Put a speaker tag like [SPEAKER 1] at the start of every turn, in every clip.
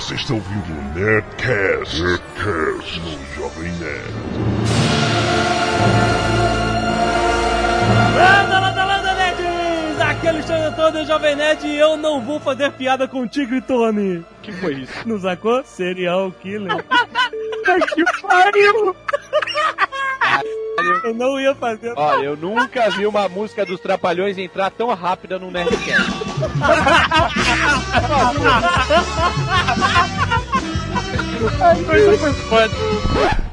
[SPEAKER 1] Você está ouvindo o Nerdcast, Nerdcast no Jovem Nerd.
[SPEAKER 2] Landa, landa, landa, nerds! Aqui é Alexandre Antônio, Jovem Nerd, e eu não vou fazer piada com o Tigre Tony.
[SPEAKER 3] que foi isso?
[SPEAKER 2] Não sacou? Serial Killer.
[SPEAKER 3] que pariu!
[SPEAKER 2] Eu não ia fazer.
[SPEAKER 3] Olha, eu nunca vi uma música dos Trapalhões entrar tão rápida no Nerdcast.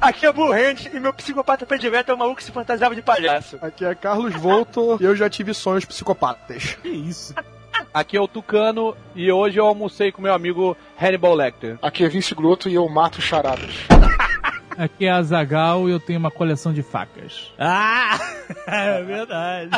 [SPEAKER 4] Aqui é Burrente e meu psicopata predileto é o maluco que se fantasiava de palhaço.
[SPEAKER 5] Aqui é Carlos Volto e eu já tive sonhos psicopatas.
[SPEAKER 2] Que isso?
[SPEAKER 3] Aqui é o Tucano e hoje eu almocei com meu amigo Hannibal Lecter.
[SPEAKER 5] Aqui é Vince Gloto e eu mato charadas.
[SPEAKER 6] Aqui é a Zagal e eu tenho uma coleção de facas.
[SPEAKER 2] Ah, é verdade.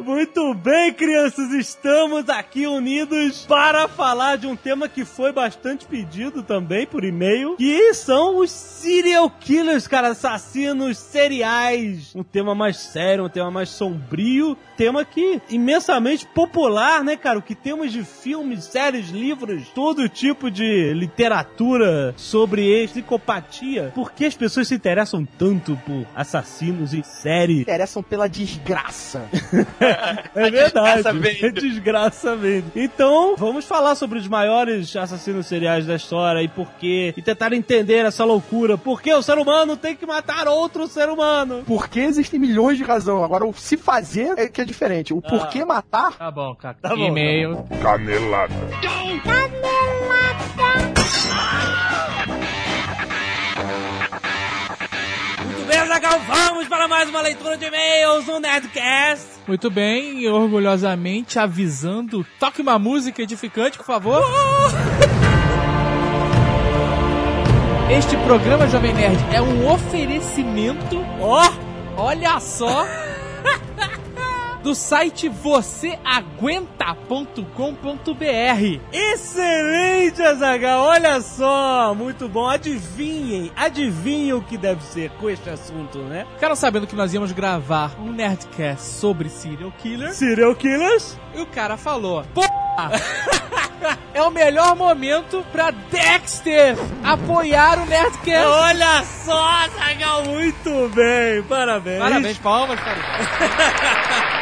[SPEAKER 2] Muito bem, crianças, estamos aqui unidos para falar de um tema que foi bastante pedido também por e-mail, que são os serial killers, cara, assassinos seriais. Um tema mais sério, um tema mais sombrio, tema que imensamente popular, né, cara? O que temos de filmes, séries, livros, todo tipo de literatura sobre psicopatia. Por que as pessoas se interessam tanto por assassinos em série?
[SPEAKER 5] Interessam pela desgraça.
[SPEAKER 2] É verdade.
[SPEAKER 4] desgraça vende.
[SPEAKER 2] É desgraça vende. Então, vamos falar sobre os maiores assassinos seriais da história e por quê. E tentar entender essa loucura. Por que o ser humano tem que matar outro ser humano?
[SPEAKER 5] Porque existem milhões de razões. Agora, o se fazer é que é diferente. O porquê matar
[SPEAKER 6] Tá bom, cara.
[SPEAKER 2] Tá bom,
[SPEAKER 6] E-mail.
[SPEAKER 1] Canelada.
[SPEAKER 2] Muito bem, Zagal, vamos para mais uma leitura de e-mails no Nerdcast.
[SPEAKER 6] Muito bem, e orgulhosamente avisando. Toque uma música edificante, por favor. Este programa Jovem Nerd é um oferecimento,
[SPEAKER 2] Ó,
[SPEAKER 6] olha só, do site vocêaguenta.com.br.
[SPEAKER 2] excelente, Azagal. Olha só, muito bom. Adivinhem, adivinhem o que deve ser com este assunto, né?
[SPEAKER 6] Ficaram sabendo que nós íamos gravar um Nerdcast sobre serial killer.
[SPEAKER 2] Serial killers?
[SPEAKER 6] E o cara falou: Porra! É o melhor momento pra Dexter apoiar o Nerdcast.
[SPEAKER 2] Olha só, Zagal, muito bem. Parabéns.
[SPEAKER 6] Parabéns, palmas, cara.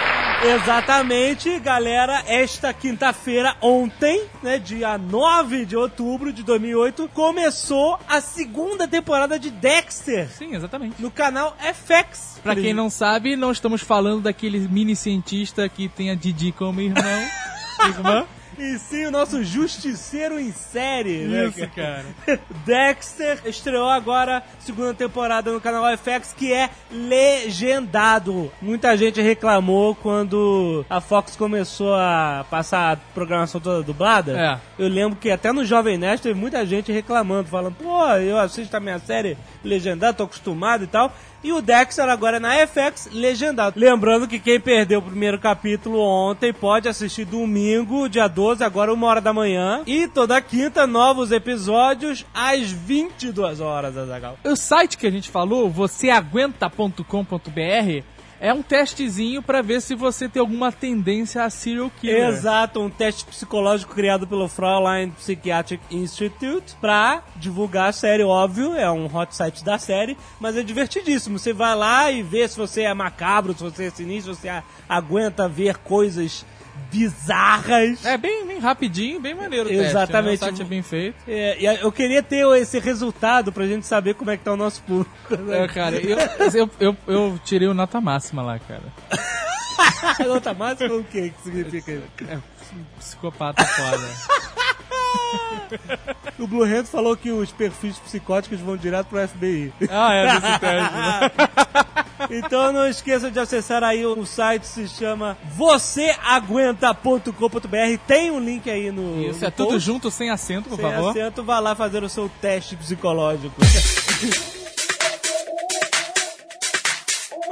[SPEAKER 2] Exatamente, galera. Esta quinta-feira, ontem, né, dia 9 de outubro de 2008, começou a segunda temporada de Dexter
[SPEAKER 6] Sim, exatamente.
[SPEAKER 2] no canal FX.
[SPEAKER 6] Pra quem não sabe, não estamos falando daquele mini cientista que tem a Didi como irmão. irmã.
[SPEAKER 2] E sim, o nosso justiceiro em série, né,
[SPEAKER 6] Isso, cara.
[SPEAKER 2] Dexter estreou agora segunda temporada no canal FX que é legendado. Muita gente reclamou quando a Fox começou a passar a programação toda dublada.
[SPEAKER 6] É.
[SPEAKER 2] Eu lembro que até no Jovem Nerd teve muita gente reclamando, falando: "Pô, eu assisto a minha série legendada, tô acostumado e tal". E o Dexter agora é na FX legendado. Lembrando que quem perdeu o primeiro capítulo ontem pode assistir domingo, dia 12, agora uma hora da manhã. E toda quinta, novos episódios às 22 horas, Azagal.
[SPEAKER 6] O site que a gente falou, vocêaguenta.com.br, é um testezinho pra ver se você tem alguma tendência a serial killer.
[SPEAKER 2] Exato, um teste psicológico criado pelo Fraulein Psychiatric Institute pra divulgar a série, óbvio, é um hot site da série, mas é divertidíssimo. Você vai lá e vê se você é macabro, se você é sinistro, se você aguenta ver coisas bizarras.
[SPEAKER 6] É bem, bem rapidinho, bem maneiro o teste,
[SPEAKER 2] Exatamente.
[SPEAKER 6] né? O site é bem feito.
[SPEAKER 2] É, eu queria ter esse resultado pra gente saber como é que tá o nosso público.
[SPEAKER 6] É, cara, eu, eu, eu, eu tirei o nota máxima lá, cara.
[SPEAKER 2] Nota máxima o que que significa isso?
[SPEAKER 6] É, psicopata foda.
[SPEAKER 2] O Blue Hand falou que os perfis psicóticos vão direto pro FBI.
[SPEAKER 6] Ah, é desse teste, né?
[SPEAKER 2] Então não esqueça de acessar aí o site, se chama vocêaguenta.com.br. Tem um link aí no.
[SPEAKER 6] Isso,
[SPEAKER 2] no
[SPEAKER 6] é tudo
[SPEAKER 2] post.
[SPEAKER 6] junto, sem acento, por
[SPEAKER 2] Sem
[SPEAKER 6] favor.
[SPEAKER 2] acento, vá lá fazer o seu teste psicológico.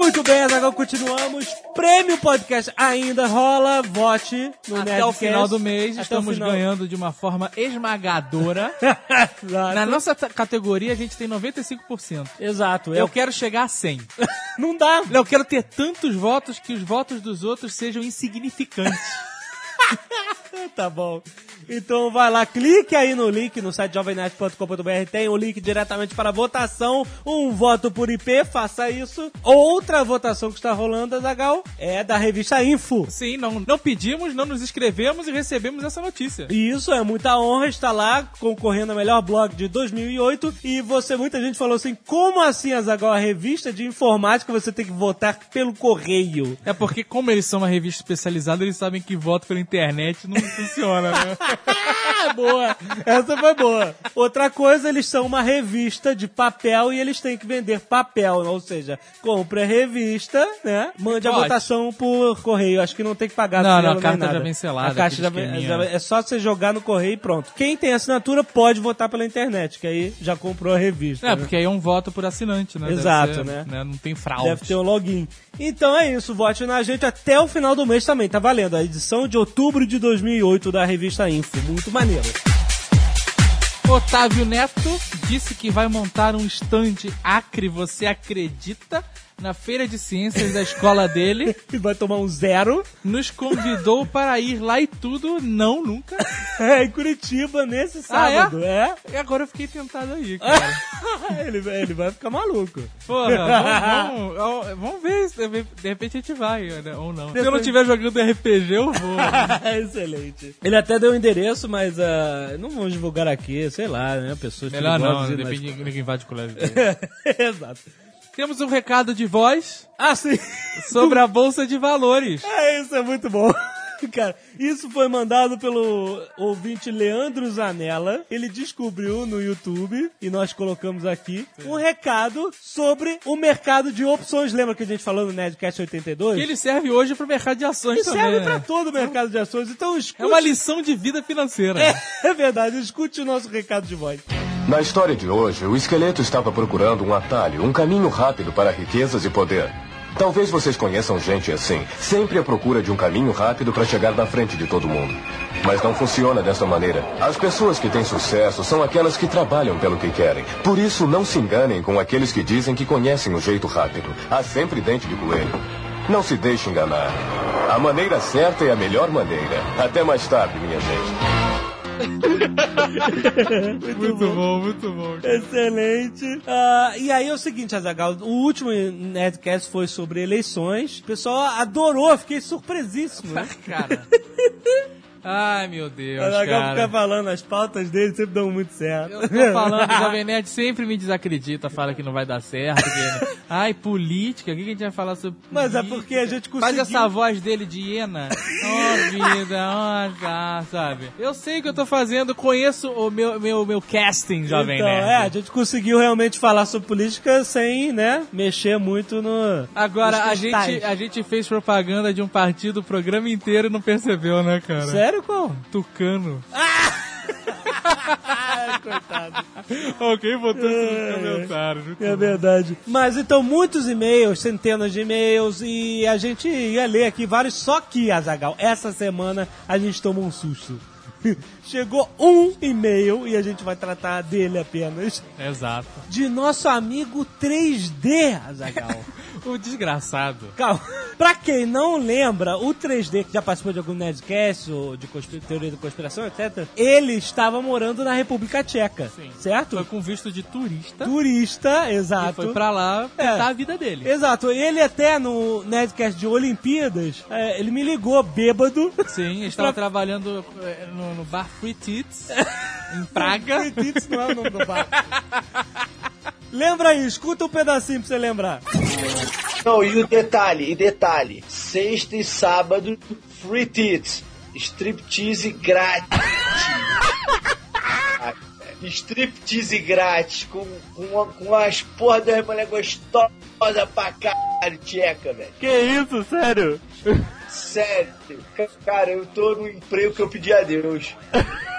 [SPEAKER 2] Muito bem, Azaghal, continuamos. Prêmio Podcast ainda rola. Vote no
[SPEAKER 6] Até
[SPEAKER 2] Nerdcast.
[SPEAKER 6] o final do mês,
[SPEAKER 2] Até
[SPEAKER 6] estamos ganhando de uma forma esmagadora. Na nossa categoria, a gente tem 95%.
[SPEAKER 2] Exato.
[SPEAKER 6] Eu
[SPEAKER 2] Eu...
[SPEAKER 6] quero chegar a 100.
[SPEAKER 2] Não dá.
[SPEAKER 6] Eu quero ter tantos votos que os votos dos outros sejam insignificantes.
[SPEAKER 2] Tá bom. Então vai lá, clique aí no link no site jovemnet.com.br, tem o link diretamente para votação, um voto por IP, faça isso. Outra votação que está rolando, Azagal, é da revista Info.
[SPEAKER 6] Sim, não, não pedimos, não nos inscrevemos e recebemos essa notícia.
[SPEAKER 2] E isso é muita honra estar lá concorrendo ao melhor blog de 2008 e você, muita gente falou assim, como assim, Azagal, a revista de informática você tem que votar pelo correio?
[SPEAKER 6] É porque, como eles são uma revista especializada, eles sabem que voto pela internet não funciona, né?
[SPEAKER 2] Boa. Essa foi boa. Outra coisa, eles são uma revista de papel e eles têm que vender papel, ou seja, compre a revista, né? Mande a
[SPEAKER 6] Pode.
[SPEAKER 2] votação por correio. Acho que não tem que pagar
[SPEAKER 6] Não, não, a carta
[SPEAKER 2] nada.
[SPEAKER 6] já vem selada,
[SPEAKER 2] A caixa já vem,
[SPEAKER 6] esqueminha.
[SPEAKER 2] já- é só você jogar no correio e pronto. Quem tem assinatura pode votar pela internet, que aí já comprou a revista.
[SPEAKER 6] É,
[SPEAKER 2] né?
[SPEAKER 6] porque aí é um voto por assinante, né? Deve
[SPEAKER 2] Exato,
[SPEAKER 6] ser,
[SPEAKER 2] né?
[SPEAKER 6] Não tem fraude.
[SPEAKER 2] Deve ter um login. Então é isso, vote na gente até o final do mês também, tá valendo. A edição de outubro de 2008 da revista Info. Muito maneiro.
[SPEAKER 6] Otávio Neto disse que vai montar um stand Acre, você acredita? Na feira de ciências da escola dele.
[SPEAKER 2] E vai tomar um zero.
[SPEAKER 6] Nos convidou para ir lá e tudo. Não, nunca.
[SPEAKER 2] É, em Curitiba, nesse
[SPEAKER 6] Ah, é?
[SPEAKER 2] sábado. é?
[SPEAKER 6] E agora eu fiquei tentado aí, cara.
[SPEAKER 2] ele, ele vai ficar maluco.
[SPEAKER 6] Porra, vamos, vamos, vamos ver se de repente a gente vai, né? ou não. Se eu não estiver jogando RPG, eu vou.
[SPEAKER 2] Excelente. Ele até deu o endereço, mas ah, não vamos divulgar aqui, sei lá, né? Pessoas
[SPEAKER 6] Melhor não, depende de ninguém invade o colégio
[SPEAKER 2] Exato.
[SPEAKER 6] Temos um recado de voz
[SPEAKER 2] Ah, sim.
[SPEAKER 6] sobre a Bolsa de Valores.
[SPEAKER 2] É, isso é muito bom. Cara, isso foi mandado pelo ouvinte Leandro Zanella. Ele descobriu no YouTube, e nós colocamos aqui, um recado sobre o mercado de opções. Lembra que a gente falou no Nerdcast 82?
[SPEAKER 6] Que ele serve hoje pro mercado de ações
[SPEAKER 2] Que
[SPEAKER 6] também.
[SPEAKER 2] serve
[SPEAKER 6] né?
[SPEAKER 2] pra todo o mercado de ações. Então escute.
[SPEAKER 6] É uma lição de vida financeira.
[SPEAKER 2] É, é verdade, escute o nosso recado de voz.
[SPEAKER 7] Na história de hoje, o esqueleto estava procurando um atalho, um caminho rápido para riquezas e poder. Talvez vocês conheçam gente assim, sempre à procura de um caminho rápido para chegar na frente de todo mundo. Mas não funciona dessa maneira. As pessoas que têm sucesso são aquelas que trabalham pelo que querem. Por isso, não se enganem com aqueles que dizem que conhecem o jeito rápido. Há sempre dente de coelho. Não se deixe enganar. A maneira certa é a melhor maneira. Até mais tarde, minha gente.
[SPEAKER 6] Muito bom, muito bom.
[SPEAKER 2] Excelente. Ah, e aí é o seguinte, Azagal, o último Nerdcast foi sobre eleições. O pessoal adorou, fiquei surpresíssimo. né?
[SPEAKER 6] Cara. Ai, meu Deus,
[SPEAKER 2] Azagal
[SPEAKER 6] cara.
[SPEAKER 2] fica falando, as pautas dele sempre dão muito certo.
[SPEAKER 6] Eu tô falando, o Jovem Nerd sempre me desacredita, fala que não vai dar certo. Que... Ai, política, o que a gente vai falar sobre
[SPEAKER 2] Mas é porque a gente conseguiu...
[SPEAKER 6] Faz essa voz dele de hiena. Oh, vida, oh, tá, sabe? Eu sei o que eu tô fazendo, conheço o meu, meu, meu casting, Jovem
[SPEAKER 2] então,
[SPEAKER 6] Nerd.
[SPEAKER 2] é, a gente conseguiu realmente falar sobre política sem, né, mexer muito no...
[SPEAKER 6] Agora, a gente, a gente fez propaganda de um partido o programa inteiro e não percebeu, né, cara?
[SPEAKER 2] Sério, qual?
[SPEAKER 6] Tucano.
[SPEAKER 2] Ah, coitado.
[SPEAKER 6] Alguém botou isso nos comentários. muito
[SPEAKER 2] É
[SPEAKER 6] bom.
[SPEAKER 2] verdade. Mas então, muitos e-mails, centenas de e-mails, e a gente ia ler aqui vários, só que, Azagal, essa semana a gente tomou um susto. Chegou um e-mail e a gente vai tratar dele apenas.
[SPEAKER 6] Exato.
[SPEAKER 2] De nosso amigo 3D, Azagal.
[SPEAKER 6] O desgraçado.
[SPEAKER 2] Calma. Pra quem não lembra, o 3D, que já participou de algum Nerdcast ou de teoria da conspiração, etc., ele estava morando na República Tcheca.
[SPEAKER 6] Sim.
[SPEAKER 2] Certo?
[SPEAKER 6] Foi com visto de turista.
[SPEAKER 2] Turista,
[SPEAKER 6] E
[SPEAKER 2] exato.
[SPEAKER 6] foi pra lá tentar
[SPEAKER 2] É.
[SPEAKER 6] a vida dele.
[SPEAKER 2] Exato, ele até no Nerdcast de Olimpíadas, é, ele me ligou bêbado.
[SPEAKER 6] Sim, estava trabalhando eh, no, no bar Free Tits, em Praga.
[SPEAKER 2] Acredite, não é o nome do bar. Lembra aí, escuta um pedacinho pra você lembrar.
[SPEAKER 8] Não, e o detalhe, e detalhe, sexta e sábado, free tits, striptease grátis. striptease grátis, com, com, com as porra das mulheres gostosas pra caralho, tcheca, velho.
[SPEAKER 2] Que isso, sério?
[SPEAKER 8] Sério, cara, eu tô no emprego que eu pedi a Deus.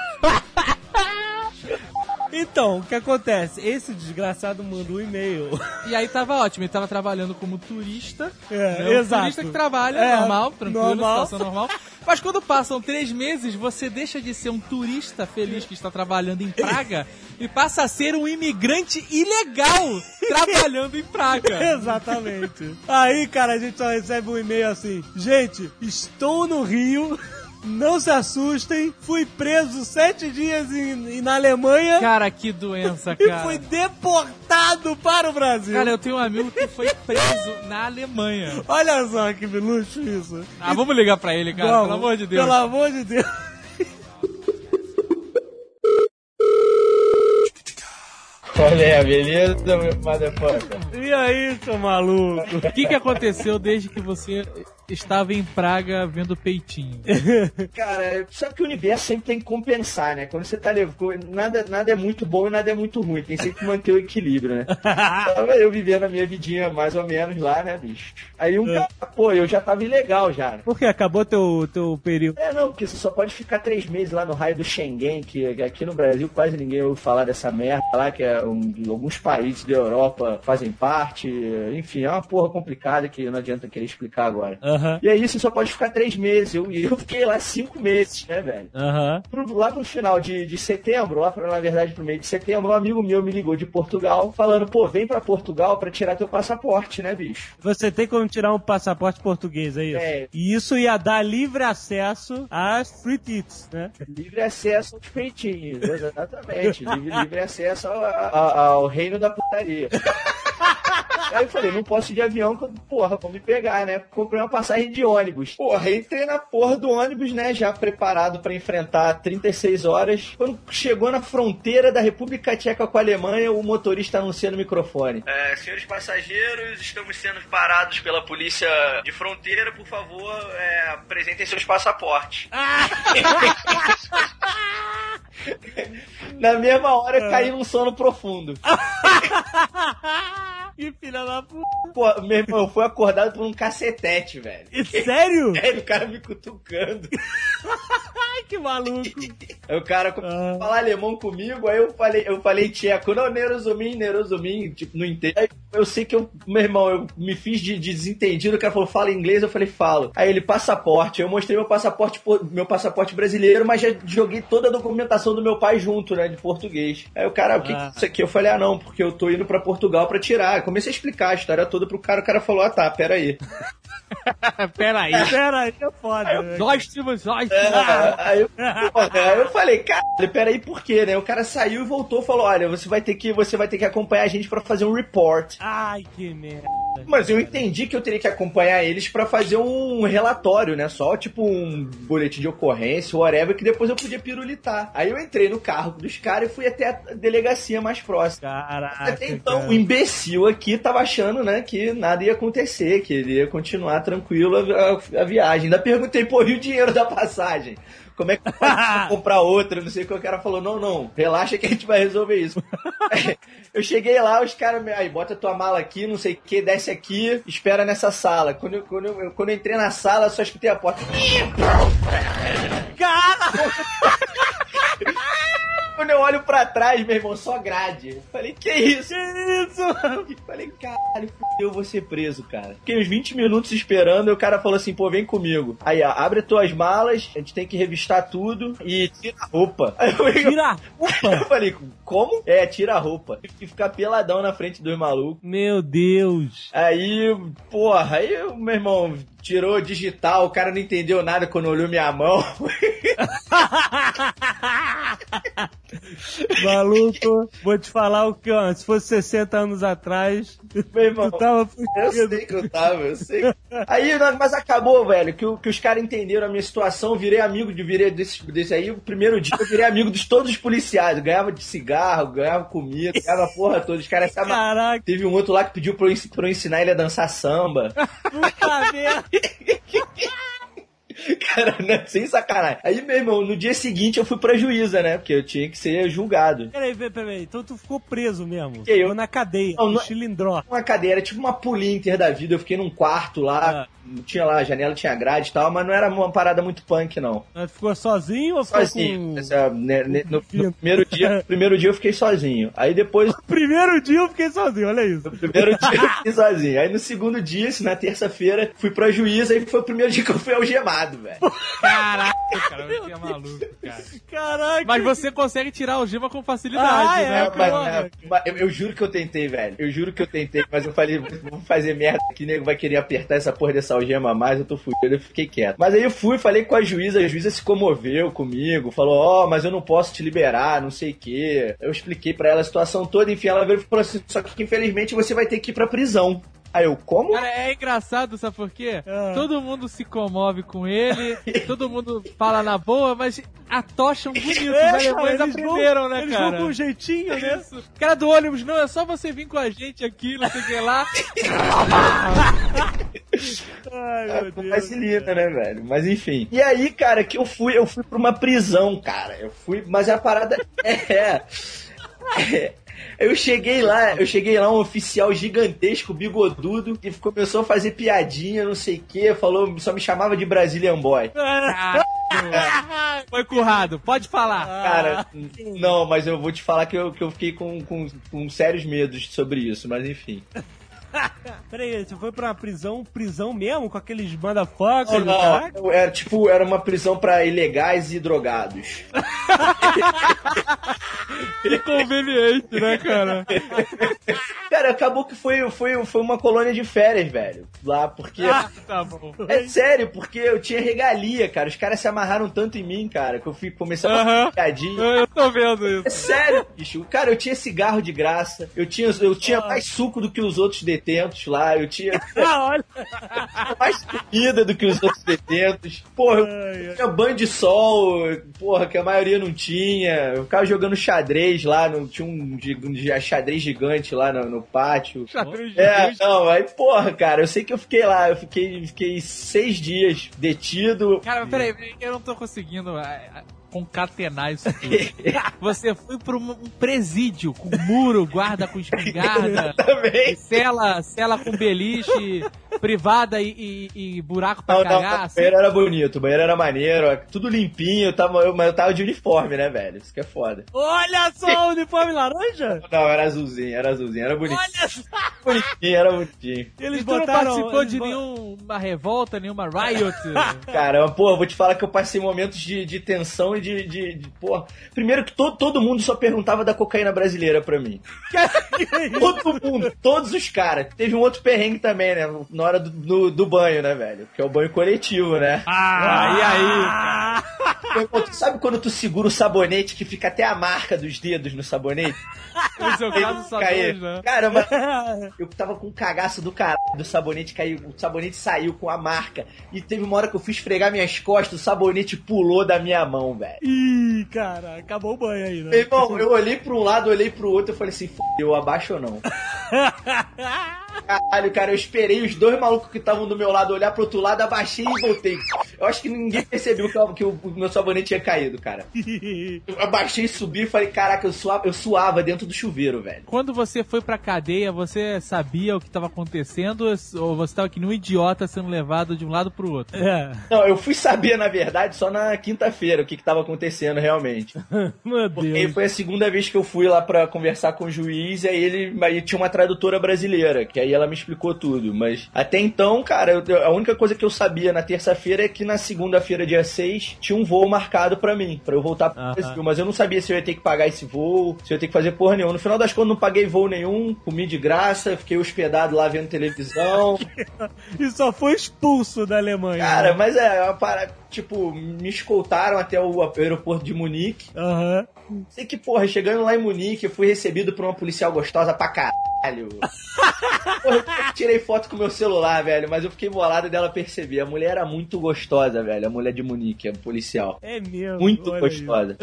[SPEAKER 2] Então, o que acontece? Esse desgraçado mandou um e-mail.
[SPEAKER 6] E aí tava ótimo, ele tava trabalhando como turista.
[SPEAKER 2] É,
[SPEAKER 6] né? Um
[SPEAKER 2] exato.
[SPEAKER 6] turista que trabalha
[SPEAKER 2] É,
[SPEAKER 6] normal, tranquilo,
[SPEAKER 2] normal.
[SPEAKER 6] situação normal. Mas quando passam três meses, você deixa de ser um turista feliz que está trabalhando em Praga e passa a ser um imigrante ilegal trabalhando em Praga.
[SPEAKER 2] Exatamente. Aí, cara, a gente só recebe um e-mail assim: Gente, estou no Rio. Não se assustem. Fui preso sete dias em, em- na Alemanha
[SPEAKER 6] Cara, que doença,
[SPEAKER 2] e
[SPEAKER 6] cara.
[SPEAKER 2] fui deportado para o Brasil.
[SPEAKER 6] Cara, eu tenho um amigo que foi preso na Alemanha.
[SPEAKER 2] Olha só que luxo isso.
[SPEAKER 6] Ah, vamos ligar pra ele, cara,
[SPEAKER 2] Vamos.
[SPEAKER 6] pelo amor de Deus.
[SPEAKER 2] Pelo amor de Deus.
[SPEAKER 8] Olha, beleza, meu motherfucker?
[SPEAKER 2] E aí, seu maluco?
[SPEAKER 6] O que, que aconteceu desde que você estava em Praga vendo peitinho?
[SPEAKER 8] Cara, só que o universo sempre tem que compensar, né? Quando você tá levando. Nada, nada é muito bom e nada é muito ruim. Tem sempre que manter o equilíbrio, né? Tava eu vivendo a minha vidinha mais ou menos lá, né, bicho? Aí um cara, pô, eu já tava ilegal já. né?
[SPEAKER 2] Por que? Acabou teu, teu período.
[SPEAKER 8] É, não, porque você só pode ficar três meses lá no raio do Schengen, que aqui no Brasil quase ninguém ouve falar dessa merda lá, que é um, alguns países da Europa fazem parte. Enfim, é uma porra complicada que não adianta querer explicar agora.
[SPEAKER 2] Aham,
[SPEAKER 8] E aí você só pode ficar três meses. Eu, eu fiquei lá cinco meses, né, velho?
[SPEAKER 2] aham.
[SPEAKER 8] Pro- lá pro final de, de setembro, lá pra, na verdade pro meio de setembro, um amigo meu me ligou de Portugal, falando, pô, vem pra Portugal pra tirar teu passaporte, né, bicho?
[SPEAKER 2] Você tem como tirar um passaporte português, é isso?
[SPEAKER 8] É.
[SPEAKER 2] E isso ia dar livre acesso às free tickets, né?
[SPEAKER 8] Livre acesso aos peitinhos, exatamente. livre, livre acesso ao, ao- ao reino da putaria. Aí eu falei, não posso ir de avião, porra, vão me pegar, né? Comprei uma passagem de ônibus. Porra, entrei na porra do ônibus, né? Já preparado pra enfrentar 36 horas. Quando chegou na fronteira da República Tcheca com a Alemanha, o motorista anuncia no microfone. É, senhores passageiros, estamos sendo parados pela polícia de fronteira, por favor, é, apresentem seus passaportes. Na mesma hora eu caí num sono profundo.
[SPEAKER 2] que filha da puta.
[SPEAKER 8] Pô, meu irmão, eu fui acordado por um cacetete, velho.
[SPEAKER 2] Sério?
[SPEAKER 8] Sério, o cara me cutucando.
[SPEAKER 2] Que maluco.
[SPEAKER 8] Aí o cara começou
[SPEAKER 2] Ah.
[SPEAKER 8] a falar alemão comigo, aí eu falei, eu falei tcheco, não, Neurozumin, Neurozumin, tipo, não entendo. Aí eu sei que eu, meu irmão, eu me fiz de, de desentendido, o cara falou, fala inglês, eu falei, falo. Aí ele, passaporte, eu mostrei meu passaporte, po- meu passaporte brasileiro, mas já joguei toda a documentação do meu pai junto, né, de português. Aí o cara, o que, que é isso aqui? Eu falei, ah não, porque eu tô indo pra Portugal pra tirar. Eu comecei a explicar a história toda pro cara, o cara falou, ah tá, pera aí.
[SPEAKER 6] Pera aí.
[SPEAKER 2] Pera aí, é foda. né?
[SPEAKER 6] Nós temos nós.
[SPEAKER 8] É, aí, eu, aí eu falei, caralho, peraí, por quê, né? O cara saiu e voltou, falou, olha, você vai ter que, você vai ter que acompanhar a gente pra fazer um report.
[SPEAKER 2] Ai, que merda.
[SPEAKER 8] Mas eu entendi que eu teria que acompanhar eles pra fazer um relatório, né? Só tipo um boletim de ocorrência, whatever, que depois eu podia pirulitar. Aí eu entrei no carro dos caras e fui até a delegacia mais próxima.
[SPEAKER 2] Caraca.
[SPEAKER 8] Até então,
[SPEAKER 2] cara.
[SPEAKER 8] o imbecil aqui tava achando, né, que nada ia acontecer, que ele ia continuar tranquilo a, a- a viagem. Ainda perguntei, pô, e o dinheiro da passagem? Como é que vai comprar outra? Não sei o que o cara falou. Não, não, relaxa que a gente vai resolver isso. eu cheguei lá, os caras, me- aí, bota tua mala aqui, não sei o que, desce aqui, espera nessa sala. Quando eu, quando eu, quando eu entrei na sala, eu só escutei a porta. Quando eu olho pra trás, meu irmão, só grade. Eu Falei, que isso?
[SPEAKER 2] Que isso?
[SPEAKER 8] Falei, caralho, eu vou ser preso, cara. Fiquei uns 20 minutos esperando e o cara falou assim, pô, vem comigo. Aí, ó, abre tuas malas, a gente tem que revistar tudo e tira a roupa. Aí eu,
[SPEAKER 2] Tira a roupa.
[SPEAKER 8] eu falei, como? É, tira a roupa. Que ficar peladão na frente dos malucos.
[SPEAKER 2] Meu Deus.
[SPEAKER 8] Aí, porra, aí o meu irmão tirou digital, o cara não entendeu nada quando olhou minha mão.
[SPEAKER 2] Maluco, vou te falar o que, ó, se fosse 60 anos atrás,
[SPEAKER 8] Meu irmão,
[SPEAKER 2] tu tava
[SPEAKER 8] Eu
[SPEAKER 2] fudido.
[SPEAKER 8] sei que eu tava, eu sei. Aí, não, mas acabou, velho, que, que os caras entenderam a minha situação, virei amigo de virei desse, desse aí. O primeiro dia eu virei amigo de todos os policiais. Eu ganhava de cigarro, ganhava comida, ganhava porra toda. Os caras.
[SPEAKER 2] Caraca,
[SPEAKER 8] Teve um outro lá que pediu pra eu, pra eu ensinar ele a dançar samba.
[SPEAKER 2] puta merda.
[SPEAKER 8] Cara, sem sacanagem. Aí, meu irmão, no dia seguinte eu fui pra juíza, né? Porque eu tinha que ser julgado.
[SPEAKER 2] Peraí, peraí, peraí. Então tu ficou preso mesmo.
[SPEAKER 8] Que eu?
[SPEAKER 2] Ficou na cadeia,
[SPEAKER 8] Não,
[SPEAKER 2] no chilindró.
[SPEAKER 8] Uma cadeira, tipo uma pulinter da vida. Eu fiquei num quarto lá. Tinha lá, a janela tinha grade e tal, mas não era uma parada muito punk, não.
[SPEAKER 2] Mas Ficou sozinho ou ficou
[SPEAKER 8] Sozinho.
[SPEAKER 2] com...
[SPEAKER 8] Essa, né, né, no, no primeiro dia, primeiro dia eu fiquei sozinho. Aí depois,
[SPEAKER 2] Primeiro dia eu fiquei sozinho, olha isso.
[SPEAKER 8] no primeiro dia eu fiquei sozinho. Aí no segundo dia, na terça-feira, fui pra juíza e foi o primeiro dia que eu fui algemado, velho.
[SPEAKER 6] Caraca, cara, você é maluco, cara.
[SPEAKER 2] Caraca.
[SPEAKER 6] Mas você consegue tirar a algema com facilidade,
[SPEAKER 2] Ah, é,
[SPEAKER 6] né?
[SPEAKER 8] É, mas- mas- eu, eu juro que eu tentei, velho. Eu juro que eu tentei, mas eu falei, vou fazer merda que nego vai querer apertar essa porra dessa algema a mais, eu tô fudido, eu fiquei quieto. Mas aí eu fui, falei com a juíza, a juíza se comoveu comigo, falou, ó, mas eu não posso te liberar, não sei o quê. Eu expliquei pra ela a situação toda, enfim, ela veio e falou assim, só que infelizmente você vai ter que ir pra prisão. Aí eu, como?
[SPEAKER 6] Cara, é engraçado, sabe por quê?
[SPEAKER 2] Ah.
[SPEAKER 6] Todo mundo se comove com ele, todo mundo fala na boa, mas atocham bonito.
[SPEAKER 2] É, cara, eles
[SPEAKER 6] aprenderam,
[SPEAKER 2] vão,
[SPEAKER 6] né,
[SPEAKER 2] eles
[SPEAKER 6] cara?
[SPEAKER 2] vão com um jeitinho, né?
[SPEAKER 6] Isso. Cara do ônibus, não, é só você vir com a gente aqui, não sei o que lá.
[SPEAKER 2] Ai,
[SPEAKER 8] É,
[SPEAKER 2] meu Deus.
[SPEAKER 8] Facilita, né, velho? Mas enfim. E aí, cara, que eu fui, eu fui pra uma prisão, cara. Eu fui, mas a parada é. Eu cheguei lá, eu cheguei lá, um oficial gigantesco, bigodudo, que começou a fazer piadinha, não sei o que, falou, só me chamava de Brazilian Boy.
[SPEAKER 6] Foi currado, pode falar.
[SPEAKER 8] Cara, não, mas eu vou te falar que eu, que eu fiquei com, com, com sérios medos sobre isso, mas enfim.
[SPEAKER 2] Peraí, você foi pra uma prisão, prisão mesmo, com aqueles motherfuckers?
[SPEAKER 8] Não, não, era tipo, era uma prisão pra ilegais e drogados.
[SPEAKER 6] Que conveniente, né, cara?
[SPEAKER 8] Cara, acabou que foi, foi, foi uma colônia de férias, velho. Lá, porque.
[SPEAKER 6] Tá bom.
[SPEAKER 8] É sério, porque eu tinha regalia, cara. Os caras se amarraram tanto em mim, cara, que eu fui começar a
[SPEAKER 6] Aham.
[SPEAKER 8] fazer piadinha.
[SPEAKER 6] Eu tô vendo
[SPEAKER 8] É
[SPEAKER 6] isso.
[SPEAKER 8] sério, bicho. Cara, eu tinha cigarro de graça. Eu tinha, eu tinha mais suco do que os outros detentos lá. Eu tinha
[SPEAKER 2] Ah, olha.
[SPEAKER 8] mais comida do que os outros detentos. Porra, eu tinha banho de sol, porra, que a maioria não tinha. Eu ficava jogando xadrez lá, no, tinha um, um xadrez gigante lá no, no pátio.
[SPEAKER 6] Xadrez
[SPEAKER 8] É, não, aí, porra, cara, eu sei que eu fiquei lá, eu fiquei, fiquei seis dias detido.
[SPEAKER 6] Cara, mas peraí, eu não tô conseguindo ah, ah, concatenar isso tudo. Você foi pra um presídio com muro, guarda com espingarda, cela, cela com beliche, privada e, e- e buraco pra
[SPEAKER 8] Não, não,
[SPEAKER 6] cagar.
[SPEAKER 8] o
[SPEAKER 6] assim.
[SPEAKER 8] banheiro era bonito, o banheiro era maneiro, ó, tudo limpinho, tava, eu, mas eu tava de uniforme, né, velho? Isso que é foda.
[SPEAKER 2] Olha só o uniforme laranja.
[SPEAKER 8] Não, era azulzinho, era azulzinho, era bonitinho.
[SPEAKER 2] Olha só.
[SPEAKER 8] Bonitinho, era bonitinho.
[SPEAKER 2] Eles
[SPEAKER 6] E tu não
[SPEAKER 2] botaram...
[SPEAKER 6] participou
[SPEAKER 2] eles
[SPEAKER 6] de nenhuma revolta, nenhuma riot?
[SPEAKER 8] Cara, pô, eu vou te falar que eu passei momentos de, de tensão e de, de, de porra. Primeiro que todo, todo mundo só perguntava da cocaína brasileira pra mim. todo mundo, todos os caras. Teve um outro perrengue também, né? Na hora do, do, do banho, né, velho? Que é o banho coletivo, né?
[SPEAKER 6] Ah, e aí?
[SPEAKER 8] Tu sabe quando tu segura o sabonete que fica até a marca dos dedos no sabonete?
[SPEAKER 6] No seu caso, né?
[SPEAKER 8] Caramba, eu tava com um cagaço do caralho do sabonete caiu, o sabonete saiu com a marca. E teve uma hora que eu fui esfregar minhas costas, o sabonete pulou da minha mão, velho.
[SPEAKER 2] Ih, cara, acabou o banho aí, né?
[SPEAKER 8] Irmão, eu olhei pra um lado, olhei pro outro, eu falei assim, f***, eu abaixo ou não? Caralho, cara, eu esperei os dois malucos que estavam do meu lado olhar pro outro lado, abaixei e voltei. Eu acho que ninguém percebeu que, eu- que o meu sabonete tinha caído, cara. Eu abaixei, subi e falei, caraca, eu suava, eu suava dentro do chuveiro, velho.
[SPEAKER 6] Quando você foi pra cadeia, você sabia o que tava acontecendo ou você tava que nem um idiota sendo levado de um lado pro outro?
[SPEAKER 2] É.
[SPEAKER 8] Não, eu fui saber, na verdade, só na quinta-feira o que, que tava acontecendo realmente.
[SPEAKER 2] Meu
[SPEAKER 8] Porque
[SPEAKER 2] Deus.
[SPEAKER 8] foi a segunda vez que eu fui lá pra conversar com o juiz, e aí ele aí tinha uma tradutora brasileira, que aí ela me explicou tudo. Mas até então, cara, eu- a única coisa que eu sabia na terça-feira é que na segunda-feira, dia 6, tinha um voo marcado pra mim, pra eu voltar pro
[SPEAKER 2] Aham.
[SPEAKER 8] Brasil. Mas eu não sabia se eu ia ter que pagar esse voo, se eu ia ter que fazer porra nenhuma. No final das contas, não paguei voo nenhum, comi de graça, fiquei hospedado lá vendo televisão.
[SPEAKER 2] E só foi expulso da Alemanha.
[SPEAKER 8] Cara,
[SPEAKER 2] né?
[SPEAKER 8] mas é, uma parada, tipo, me escoltaram até o aeroporto de Munique.
[SPEAKER 2] Aham.
[SPEAKER 8] Sei que, porra, chegando lá em Munique, eu fui recebido por uma policial gostosa pra caralho. porra, eu tirei foto com meu celular, velho, mas eu fiquei bolado dela perceber. A mulher era muito gostosa, velho, a mulher de Munique, a policial.
[SPEAKER 2] É mesmo.
[SPEAKER 8] Muito
[SPEAKER 2] olha
[SPEAKER 8] gostosa.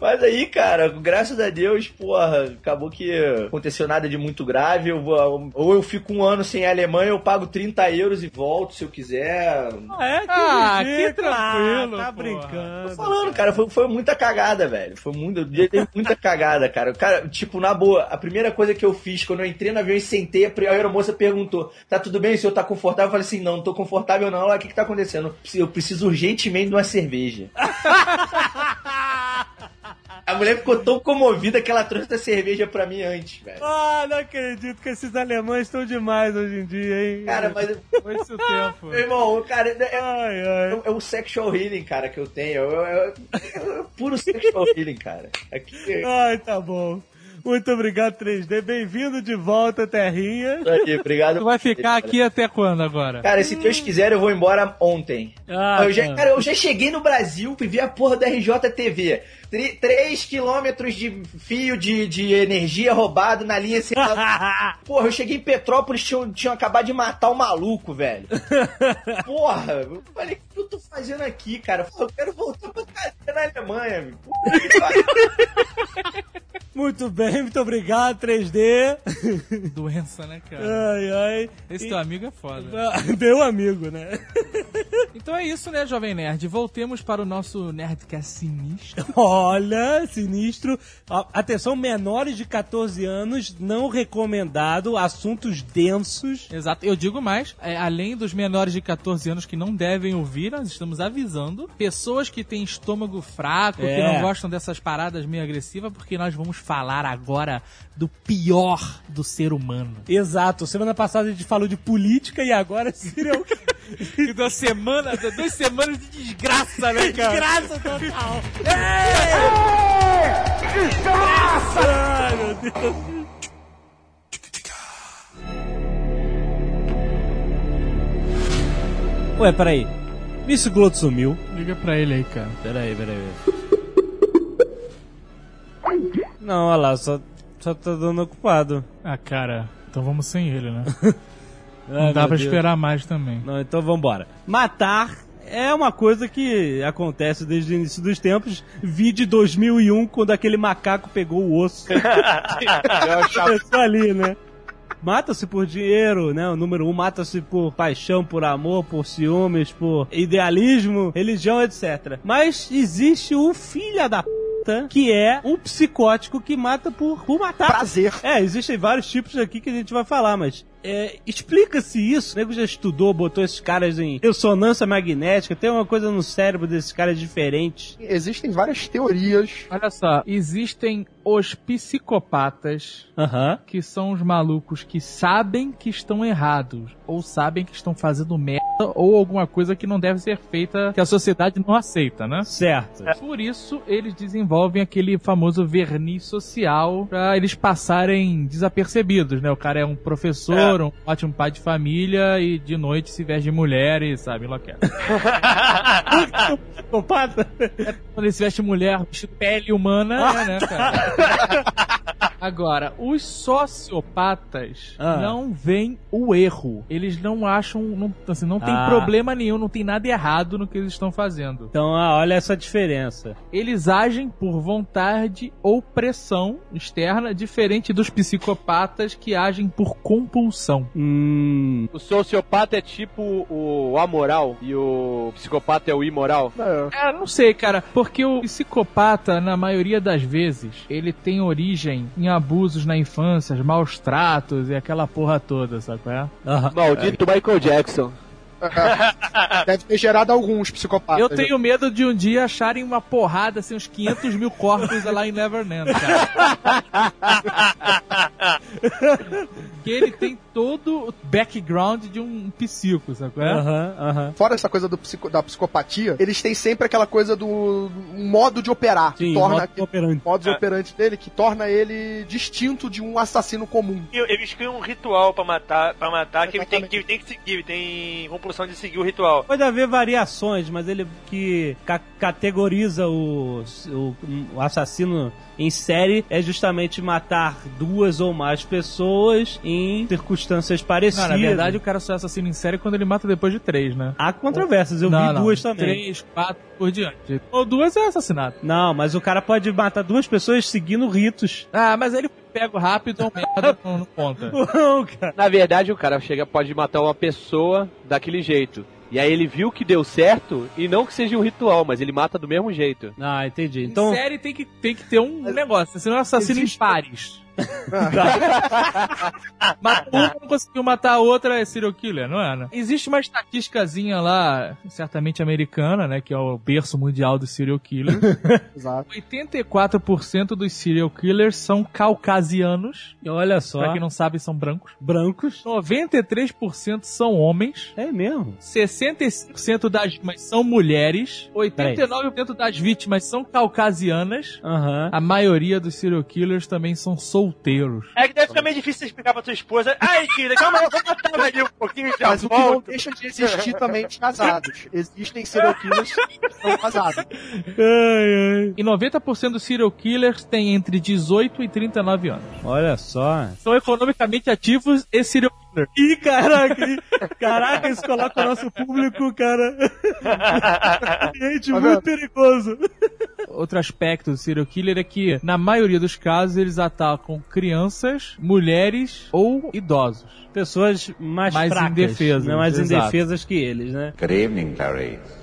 [SPEAKER 8] Mas aí, cara, graças a Deus, porra, acabou que aconteceu nada de muito grave. Eu vou, ou eu fico um ano sem a Alemanha, eu pago 30 euros e volto se eu quiser.
[SPEAKER 2] aí. É, que
[SPEAKER 6] Ah, que
[SPEAKER 2] ridículo.
[SPEAKER 6] tranquilo,
[SPEAKER 2] Ah, tá
[SPEAKER 6] porra.
[SPEAKER 2] brincando.
[SPEAKER 8] Tô falando, cara, foi, foi muita cagada, velho. Foi muito. Eu dei muita cagada, cara. Cara, tipo, na boa, a primeira coisa que eu fiz quando eu entrei no avião e sentei, a aeromoça perguntou: tá tudo bem? O senhor tá confortável? Eu falei assim: não, não tô confortável, não. Ela, O que que tá acontecendo? Eu preciso urgentemente de uma cerveja. A mulher ficou tão comovida que ela trouxe a cerveja pra mim antes, velho.
[SPEAKER 2] Ah, não acredito que esses alemães estão demais hoje em dia, hein?
[SPEAKER 8] Cara, mas,
[SPEAKER 6] Foi o tempo.
[SPEAKER 8] meu irmão, cara, é,
[SPEAKER 2] Ai, ai.
[SPEAKER 8] é o sexual healing, cara, que eu tenho. É, é- é puro sexual healing, cara. Aqui,
[SPEAKER 2] Ai, tá bom. Muito obrigado, 3D. Bem-vindo de volta, Terrinha.
[SPEAKER 8] aqui, obrigado.
[SPEAKER 6] Tu vai ficar aqui até quando agora?
[SPEAKER 8] Cara, se Deus quiser, eu vou embora ontem.
[SPEAKER 2] Ah,
[SPEAKER 8] eu já,
[SPEAKER 2] tá.
[SPEAKER 8] cara, eu já cheguei no Brasil e vi a porra da RJTV. 3 quilômetros de fio de, de energia roubado na linha central. Porra, eu cheguei em Petrópolis, tinham, tinham acabado de matar o maluco, velho. Porra, eu falei, o que eu tô fazendo aqui, cara? Eu quero voltar pra casa na Alemanha, meu. Pariu.
[SPEAKER 2] Muito bem, muito obrigado, 3D.
[SPEAKER 6] Doença, né, cara?
[SPEAKER 2] Ai, ai.
[SPEAKER 6] Esse teu amigo é foda.
[SPEAKER 2] Ah, Meu amigo, né?
[SPEAKER 6] Então é isso, né, Jovem Nerd? Voltemos para o nosso Nerdcast sinistro.
[SPEAKER 2] Olha, sinistro. Atenção, menores de 14 anos, não recomendado, assuntos densos.
[SPEAKER 6] Exato. Eu digo mais, é, além dos menores de 14 anos que não devem ouvir, nós estamos avisando pessoas que têm estômago fraco, que
[SPEAKER 2] É.
[SPEAKER 6] não gostam dessas paradas meio agressivas, porque nós vamos falar agora do pior do ser humano.
[SPEAKER 2] Exato. Semana passada a gente falou de política e agora serial
[SPEAKER 6] E da semana, da- duas semanas de desgraça, né, cara?
[SPEAKER 2] Desgraça total. Ei! Desgraça! Ai, meu Deus. Ué, peraí. Miss Gloto sumiu.
[SPEAKER 6] Liga pra ele aí, cara.
[SPEAKER 2] Peraí, peraí. Não, olha lá, só, só tá dando ocupado.
[SPEAKER 6] Ah, cara, então vamos sem ele, né?
[SPEAKER 2] Ai,
[SPEAKER 6] Não dá pra
[SPEAKER 2] Deus.
[SPEAKER 6] esperar mais também.
[SPEAKER 2] Não, então vambora. Matar é uma coisa que acontece desde o início dos tempos. Vi de 2001, quando aquele macaco pegou o osso. Começou ali, né? Mata-se por dinheiro, né? O número um mata-se por paixão, por amor, por ciúmes, por idealismo, religião, etc. Mas existe o filho da puta, que é o psicótico que mata por, por matar.
[SPEAKER 5] Prazer.
[SPEAKER 2] É, existem vários tipos aqui que a gente vai falar, mas é, explica-se isso. O nego já estudou, botou esses caras em ressonância magnética, tem uma coisa no cérebro desses caras diferente.
[SPEAKER 5] Existem várias teorias.
[SPEAKER 6] Olha só, existem os psicopatas,
[SPEAKER 2] Aham.
[SPEAKER 6] que são os malucos que sabem que estão errados, ou sabem que estão fazendo merda, ou alguma coisa que não deve ser feita, que a sociedade não aceita, né?
[SPEAKER 2] Certo.
[SPEAKER 6] Por isso, eles desenvolvem aquele famoso verniz social pra eles passarem desapercebidos, né? O cara é um professor, um ótimo pai de família e de noite se veste de mulher e sabe, enlouquece. Quando ele se veste de mulher, pele humana, é, né, cara? Agora, os sociopatas
[SPEAKER 2] Ah.
[SPEAKER 6] não veem o erro. Eles não acham, não, assim, não tem
[SPEAKER 2] Ah.
[SPEAKER 6] problema nenhum, não tem nada errado no que eles estão fazendo.
[SPEAKER 2] Então, ah, olha essa diferença.
[SPEAKER 6] Eles agem por vontade ou pressão externa, diferente dos psicopatas que agem por compulsão.
[SPEAKER 2] Hum.
[SPEAKER 3] O sociopata é tipo o amoral e o psicopata é o imoral.
[SPEAKER 5] É,
[SPEAKER 6] É, não sei, cara, porque o psicopata, na maioria das vezes, ele tem origem em abusos na infância, maus tratos e aquela porra toda, sabe qual é?
[SPEAKER 3] Maldito Michael Jackson.
[SPEAKER 5] deve ter gerado alguns psicopatas.
[SPEAKER 6] Eu tenho medo de um dia acharem uma porrada, assim, uns 500 mil corpos lá em Neverland, cara. que ele tem todo o background de um psico, sabe qual é?
[SPEAKER 2] Aham, aham.
[SPEAKER 5] Fora essa coisa do psico- da psicopatia, eles têm sempre aquela coisa do um modo de operar.
[SPEAKER 2] Sim,
[SPEAKER 5] torna
[SPEAKER 2] modo
[SPEAKER 5] que-
[SPEAKER 2] operante.
[SPEAKER 5] modus operandi dele, que torna ele distinto de um assassino comum.
[SPEAKER 4] Eles criam um ritual pra matar, pra matar que ele tem, que ele tem que seguir, tem compulsão de seguir o ritual.
[SPEAKER 2] Pode haver variações, mas ele que ca- categoriza o, o, o assassino em série é justamente matar duas ou mais pessoas em circunstâncias parecidas.
[SPEAKER 6] Não, na verdade, o cara só é assassino em série quando ele mata depois de três, né?
[SPEAKER 2] há controvérsias, eu
[SPEAKER 6] Não,
[SPEAKER 2] vi
[SPEAKER 6] não.
[SPEAKER 2] duas também.
[SPEAKER 6] Três, quatro, por diante. Ou duas é assassinato.
[SPEAKER 2] Não, mas o cara pode matar duas pessoas seguindo ritos.
[SPEAKER 6] Ah, mas ele pega rápido, então merda, não, não conta.
[SPEAKER 2] Não, cara.
[SPEAKER 3] Na verdade, o cara chega pode matar uma pessoa daquele jeito. E aí ele viu que deu certo, e não que seja um ritual, mas ele mata do mesmo jeito.
[SPEAKER 2] Ah, entendi.
[SPEAKER 6] Então, em série tem que, tem que ter um negócio, senão é assassino
[SPEAKER 5] Existe-
[SPEAKER 6] em pares. Matou uma, não conseguiu matar a outra, é serial killer, não é, né? Existe uma estatísticazinha lá, certamente americana, né? Que é o berço mundial do serial killer.
[SPEAKER 5] Exato.
[SPEAKER 6] 84% dos serial killers são caucasianos.
[SPEAKER 2] E olha só,
[SPEAKER 6] Pra quem não sabe, são brancos.
[SPEAKER 2] brancos.
[SPEAKER 6] 93% são homens.
[SPEAKER 2] É mesmo.
[SPEAKER 6] 65% das vítimas são mulheres. 89% das vítimas são caucasianas.
[SPEAKER 2] Aham.
[SPEAKER 6] A maioria dos serial killers também são solteiros.
[SPEAKER 4] É que deve ficar meio difícil você explicar pra tua esposa. Ai, querida, calma eu vou matar ali um pouquinho já
[SPEAKER 5] Mas o que não
[SPEAKER 4] volto.
[SPEAKER 5] deixa de existir também os casados. Existem serial killers que são casados.
[SPEAKER 2] Ai, ai.
[SPEAKER 6] E 90% dos serial killers têm entre 18 e 39 anos.
[SPEAKER 2] Olha só.
[SPEAKER 6] São economicamente ativos e serial killer.
[SPEAKER 2] Ih, caraca. ih. Caraca, isso coloca o nosso público, cara. Gente,
[SPEAKER 5] Tá
[SPEAKER 2] muito perigoso.
[SPEAKER 6] Outro aspecto do serial killer é que, na maioria dos casos, eles atacam crianças, mulheres ou idosos.
[SPEAKER 2] Pessoas mais,
[SPEAKER 6] Mais
[SPEAKER 2] fracas,
[SPEAKER 6] indefesas,
[SPEAKER 2] né? mais
[SPEAKER 6] exato.
[SPEAKER 2] indefesas que eles, né?
[SPEAKER 9] Good evening, Clarice.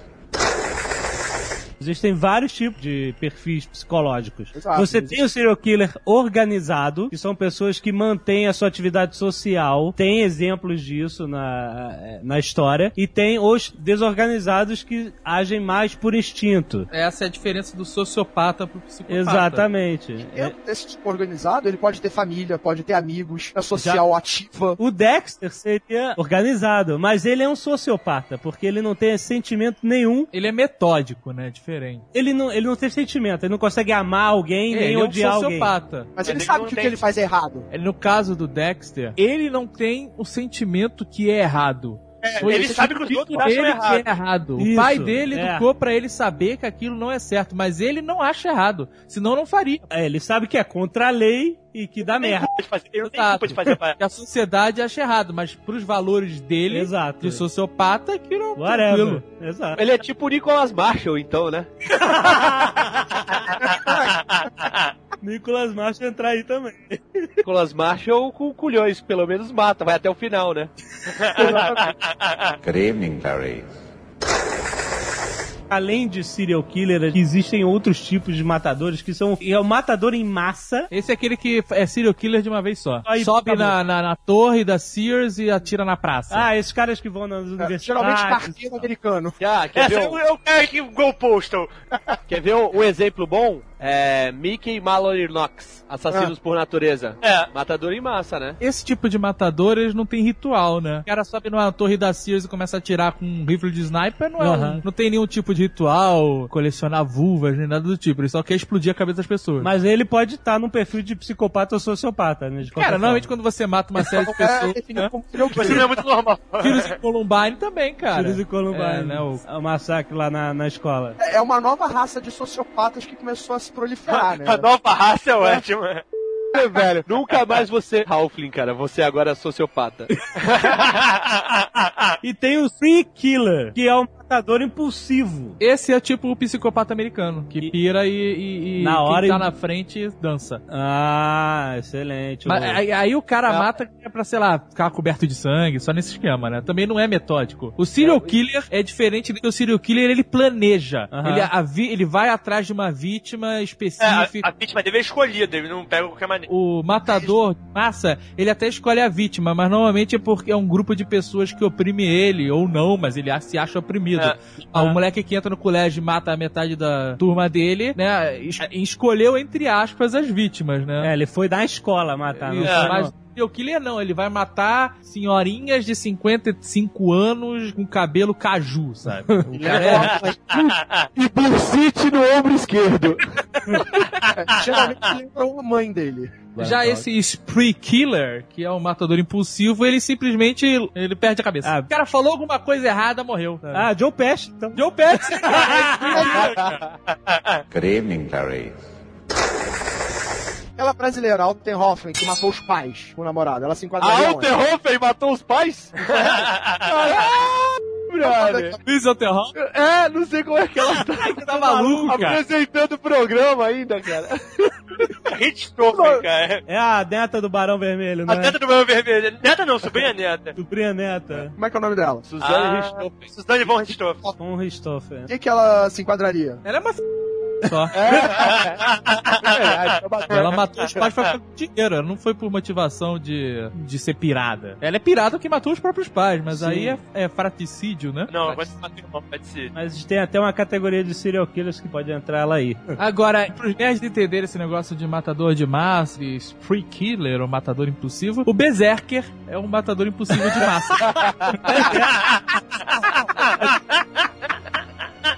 [SPEAKER 2] Existem vários tipos de perfis psicológicos.
[SPEAKER 5] Exato,
[SPEAKER 2] Você
[SPEAKER 5] existe.
[SPEAKER 2] tem o serial killer organizado, que são pessoas que mantêm a sua atividade social. Tem exemplos disso na, eh, na história. E tem os desorganizados que agem mais por instinto.
[SPEAKER 6] Essa é a diferença do sociopata pro psicopata.
[SPEAKER 2] Exatamente. É-
[SPEAKER 5] Dentro desse tipo organizado, ele pode ter família, pode ter amigos, é social ativa.
[SPEAKER 2] O Dexter seria organizado, mas ele é um sociopata, porque ele não tem sentimento nenhum.
[SPEAKER 6] Ele é metódico, né? Diferente.
[SPEAKER 2] Ele não, ele não tem sentimento, ele não consegue amar alguém, nem
[SPEAKER 6] ele é um
[SPEAKER 2] odiar alguém.
[SPEAKER 6] sociopata.
[SPEAKER 5] Mas
[SPEAKER 4] Mas
[SPEAKER 5] ele
[SPEAKER 4] ele
[SPEAKER 5] sabe que o que ele faz é errado.
[SPEAKER 6] No caso do Dexter, ele não tem o sentimento que é errado. Foi
[SPEAKER 4] ele sabe que os
[SPEAKER 6] filho
[SPEAKER 4] outros acham
[SPEAKER 6] dele
[SPEAKER 4] errado.
[SPEAKER 6] que é errado.
[SPEAKER 2] Isso,
[SPEAKER 6] o pai dele
[SPEAKER 2] é.
[SPEAKER 6] educou pra ele saber que aquilo não é certo, mas ele não acha errado, senão não faria.
[SPEAKER 2] É, ele sabe que é contra a lei e que dá merda.
[SPEAKER 4] Culpa de fazer- Eu não tenho culpa de fazer pra...
[SPEAKER 6] Que a sociedade acha errado, mas pros valores dele,
[SPEAKER 2] Exato.
[SPEAKER 6] de sociopata, aquilo é
[SPEAKER 2] Whatever.
[SPEAKER 6] tranquilo.
[SPEAKER 2] Exato.
[SPEAKER 3] Ele é tipo o Nicholas Marshall, então, né?
[SPEAKER 2] Nicolas Macho entrar aí também.
[SPEAKER 3] Nicholas Marshall com culhões, pelo menos mata, vai até o final, né?
[SPEAKER 9] Good evening.
[SPEAKER 2] Além de serial killer, existem outros tipos de matadores que são é o matador em massa.
[SPEAKER 6] Esse é aquele que é serial killer de uma vez só.
[SPEAKER 2] Aí,
[SPEAKER 6] Sobe
[SPEAKER 2] acabou.
[SPEAKER 6] na, na, na torre da Sears e atira na praça.
[SPEAKER 2] Ah, esses caras que vão nas
[SPEAKER 5] É,
[SPEAKER 2] universidades.
[SPEAKER 5] geralmente carteiro americano.
[SPEAKER 3] Ah, quer
[SPEAKER 4] Essa
[SPEAKER 3] ver
[SPEAKER 4] é o, é o cara que Go Postal.
[SPEAKER 3] quer ver um, um exemplo bom? É Mickey Mallory Knox, Assassinos por Natureza.
[SPEAKER 4] É.
[SPEAKER 3] Matador em massa, né?
[SPEAKER 6] Esse tipo de matador, eles não tem ritual, né? O cara sobe numa torre da Sears e começa a atirar com um rifle de sniper, não, é um-
[SPEAKER 2] Aham.
[SPEAKER 6] não tem nenhum tipo de ritual, colecionar vulvas, nem nada do tipo. Ele só quer explodir a cabeça das pessoas.
[SPEAKER 2] Mas ele pode estar num perfil de psicopata ou sociopata, né?
[SPEAKER 6] cara, normalmente
[SPEAKER 2] forma.
[SPEAKER 6] quando você mata uma série de
[SPEAKER 5] É
[SPEAKER 6] pessoas,
[SPEAKER 5] definido
[SPEAKER 6] né?
[SPEAKER 4] é muito normal.
[SPEAKER 6] Tiros em Columbine também, cara.
[SPEAKER 2] Tiros e Columbine.
[SPEAKER 6] É, né, o-
[SPEAKER 2] o massacre lá na, na escola.
[SPEAKER 5] É uma nova raça de sociopatas que começou a se proliferar, né?
[SPEAKER 4] A nova raça é ótima.
[SPEAKER 3] velho, nunca mais você, Halfling, cara, você agora é sociopata.
[SPEAKER 2] E tem o Free Killer, que é um matador impulsivo.
[SPEAKER 6] Esse é tipo o psicopata americano, que pira e, e, e
[SPEAKER 2] Na hora
[SPEAKER 6] quem tá
[SPEAKER 2] e-
[SPEAKER 6] na frente dança.
[SPEAKER 2] Ah, excelente.
[SPEAKER 6] Mas aí, aí o cara
[SPEAKER 3] Ah.
[SPEAKER 6] mata é pra, sei lá, ficar coberto de sangue, só nesse esquema, né? Também não é metódico. O serial killer é diferente do que o serial killer, ele planeja.
[SPEAKER 2] Aham.
[SPEAKER 6] Ele, a vi- ele vai atrás de uma vítima
[SPEAKER 4] É, a,
[SPEAKER 6] específica.
[SPEAKER 4] a vítima dele é escolhida, ele não pega qualquer maneira.
[SPEAKER 6] O matador de massa, ele até escolhe a vítima, mas normalmente é porque é um grupo de pessoas que oprime ele, ou não, mas ele se acha oprimido.
[SPEAKER 4] É.
[SPEAKER 6] Ah, o moleque que entra no colégio e mata a metade da turma dele, né? es- Escolheu, entre aspas, as vítimas, né?
[SPEAKER 2] É, ele foi da escola matar. não
[SPEAKER 6] Isso,
[SPEAKER 2] foi,
[SPEAKER 6] mas
[SPEAKER 2] não.
[SPEAKER 6] Serial killer não, ele vai matar senhorinhas de 55 anos com cabelo caju, sabe? O cara é...
[SPEAKER 5] E bursite no ombro esquerdo. É, geralmente lembra a mãe dele.
[SPEAKER 6] Já esse spree killer, que é um matador impulsivo, ele simplesmente ele perde a cabeça.
[SPEAKER 2] Ah.
[SPEAKER 6] o cara falou alguma coisa errada, morreu. sabe?
[SPEAKER 2] Ah, Joe Pesci, então.
[SPEAKER 6] Joe Pesci.
[SPEAKER 9] Good evening, Clarice.
[SPEAKER 5] Aquela brasileira, Altenhofen, que matou os pais com o namorado. Ela se
[SPEAKER 3] A
[SPEAKER 5] enquadraria onde?
[SPEAKER 3] Alterhofer matou os pais? Brother.
[SPEAKER 6] Luiz.
[SPEAKER 3] É, não sei como é que ela tá,
[SPEAKER 6] Tá maluco, cara.
[SPEAKER 3] apresentando o programa ainda, cara.
[SPEAKER 4] Richthofen, cara.
[SPEAKER 2] É a neta do Barão Vermelho,
[SPEAKER 4] A
[SPEAKER 2] né?
[SPEAKER 4] neta do meu vermelho. Neta não, sobrinha neta.
[SPEAKER 2] Sobrinha neta.
[SPEAKER 5] Como é que é o nome dela?
[SPEAKER 3] Suzane
[SPEAKER 4] Ah,
[SPEAKER 3] Richthofen.
[SPEAKER 4] Suzane von Richthofen.
[SPEAKER 2] O Richthofen.
[SPEAKER 5] O que, que ela se enquadraria?
[SPEAKER 6] Ela é uma. Só.
[SPEAKER 5] É,
[SPEAKER 6] Ela matou os pais pra ficar com dinheiro. Não foi por motivação de, de ser pirada. Ela é pirada que matou os próprios pais, mas
[SPEAKER 2] Sim.
[SPEAKER 6] aí é, é fraticídio, né?
[SPEAKER 4] Não, ser.
[SPEAKER 2] Mas tem até uma categoria de serial killers que pode entrar ela aí.
[SPEAKER 6] Agora, pros nerds entenderem esse negócio de matador de massa, de spree killer ou matador impulsivo, o Berserker é um matador impulsivo de massa.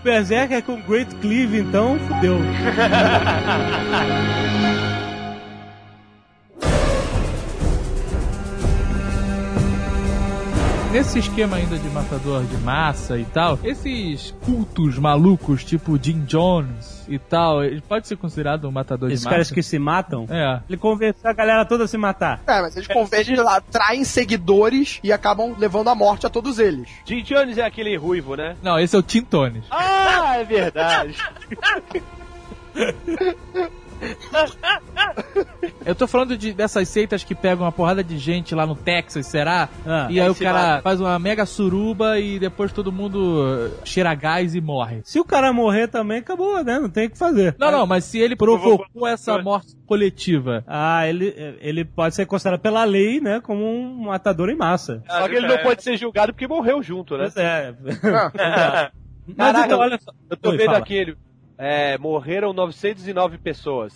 [SPEAKER 2] Berserker com Great Cleave, então, fudeu.
[SPEAKER 6] Nesse esquema ainda de matador de massa e tal, esses cultos malucos, tipo Jim Jones e tal, ele pode ser considerado um matador
[SPEAKER 2] Esses
[SPEAKER 6] de
[SPEAKER 2] caras
[SPEAKER 6] massa?
[SPEAKER 2] que se matam,
[SPEAKER 6] É.
[SPEAKER 2] ele convenceu a galera toda a se matar.
[SPEAKER 5] É, mas eles convencem lá, traem seguidores e acabam levando a morte a todos eles.
[SPEAKER 3] Jim Jones é aquele ruivo, né?
[SPEAKER 6] Não, esse é o Tim Tones.
[SPEAKER 3] Ah, é verdade.
[SPEAKER 6] Eu tô falando de, dessas seitas que pegam uma porrada de gente lá no Texas, será?
[SPEAKER 2] Ah,
[SPEAKER 6] e aí
[SPEAKER 3] aí
[SPEAKER 6] o cara
[SPEAKER 3] mata.
[SPEAKER 6] faz uma mega suruba e depois todo mundo cheira gás e morre.
[SPEAKER 2] Se o cara morrer também, acabou, né? Não tem o que fazer.
[SPEAKER 6] Não, não, mas se ele provocou essa morte coletiva.
[SPEAKER 2] Ah, ele, ele pode ser considerado pela lei, né, como um matador em massa.
[SPEAKER 3] Só que ele não pode ser julgado porque morreu junto, né?
[SPEAKER 2] Pois é.
[SPEAKER 5] Ah,
[SPEAKER 2] Mas
[SPEAKER 3] Caraca,
[SPEAKER 2] então, olha só.
[SPEAKER 3] Eu tô
[SPEAKER 2] Oi,
[SPEAKER 3] vendo
[SPEAKER 2] fala.
[SPEAKER 3] aquele. É, morreram 909 pessoas.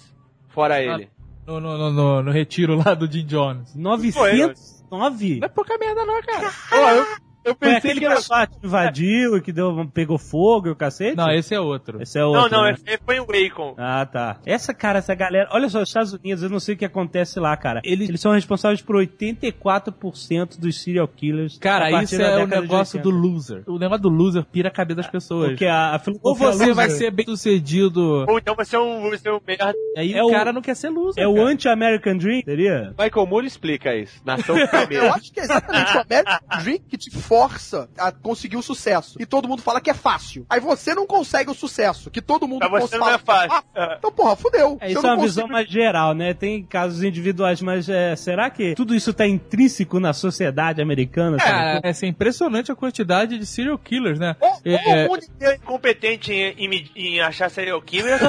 [SPEAKER 3] Fora ele.
[SPEAKER 6] No, no, no, no- no retiro lá do Jim Jones.
[SPEAKER 2] 909?
[SPEAKER 6] Não é pouca merda não, cara.
[SPEAKER 3] Eu, eu
[SPEAKER 2] Foi
[SPEAKER 3] pensei
[SPEAKER 2] aquele
[SPEAKER 3] que era.
[SPEAKER 2] que invadiu e que deu, pegou fogo e o cacete?
[SPEAKER 6] Não, esse é outro.
[SPEAKER 2] Esse é outro.
[SPEAKER 4] Não, não,
[SPEAKER 2] né?
[SPEAKER 4] esse foi o Wacom.
[SPEAKER 2] Ah, tá. Essa, cara, essa galera. Olha só, os Estados Unidos, eu não sei o que acontece lá, cara. Eles, eles são responsáveis por 84% dos serial killers.
[SPEAKER 6] Cara, isso é o negócio
[SPEAKER 2] 80.
[SPEAKER 6] do loser. O negócio do loser pira a cabeça das pessoas.
[SPEAKER 2] Porque a, a
[SPEAKER 6] Ou você vai
[SPEAKER 2] loser
[SPEAKER 6] ser bem sucedido,
[SPEAKER 4] Ou então você é um, você é um merda.
[SPEAKER 6] aí
[SPEAKER 2] É
[SPEAKER 6] o
[SPEAKER 2] o-
[SPEAKER 6] cara não quer ser loser.
[SPEAKER 2] É o
[SPEAKER 6] cara.
[SPEAKER 2] anti-American Dream, seria?
[SPEAKER 3] Michael Moore explica isso. Nação.
[SPEAKER 5] Eu acho que é exatamente o American Dream que te força a conseguir o sucesso. E todo mundo fala que é fácil. Aí você não consegue o sucesso, que todo mundo
[SPEAKER 4] Pra você não
[SPEAKER 5] fala
[SPEAKER 4] é fácil.
[SPEAKER 5] que é Então, porra, fudeu.
[SPEAKER 2] É, isso é uma visão
[SPEAKER 5] consigo-
[SPEAKER 2] mais geral, né? Tem casos individuais, mas é, será que tudo isso tá intrínseco na sociedade americana? sabe?
[SPEAKER 6] Cara, é assim, impressionante a quantidade de serial killers, né?
[SPEAKER 4] Ou,
[SPEAKER 6] É,
[SPEAKER 4] ou
[SPEAKER 6] é,
[SPEAKER 4] o mundo inteiro é incompetente em, em, em achar serial killer,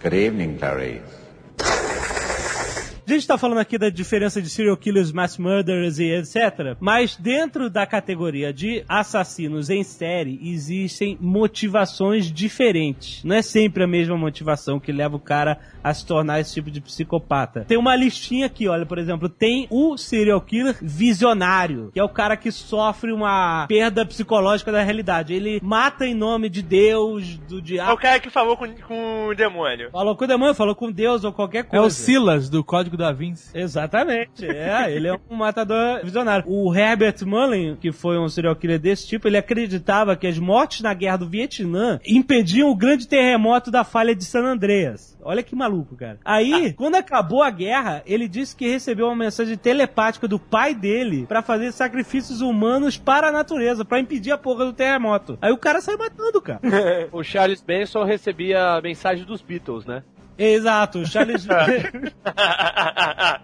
[SPEAKER 9] Good evening, Clarice.
[SPEAKER 2] A gente tá falando aqui da diferença de serial killers, mass murderers e etc. Mas dentro da categoria de assassinos em série, existem motivações diferentes. Não é sempre a mesma motivação que leva o cara a se tornar esse tipo de psicopata. Tem uma listinha aqui, olha, por exemplo, tem o serial killer visionário, que é o cara que sofre uma perda psicológica da realidade. Ele mata em nome de Deus, do
[SPEAKER 4] é o
[SPEAKER 2] diabo.
[SPEAKER 4] cara que falou com, com o demônio.
[SPEAKER 2] Falou com o demônio, falou com Deus ou qualquer
[SPEAKER 6] é
[SPEAKER 2] coisa.
[SPEAKER 6] o Silas do Código da Vinci.
[SPEAKER 2] Exatamente. É, ele é um matador visionário. O Herbert Mullen, que foi um serial killer desse tipo, ele acreditava que as mortes na guerra do Vietnã impediam o grande terremoto da falha de San Andreas. Olha que maluco, cara. Aí, quando acabou a guerra, ele disse que recebeu uma mensagem telepática do pai dele pra fazer sacrifícios humanos para a natureza, pra impedir a porra do terremoto. Aí o cara saiu matando, cara.
[SPEAKER 3] O Charles Manson recebia a mensagem dos Beatles, né?
[SPEAKER 2] Exato, o Charles...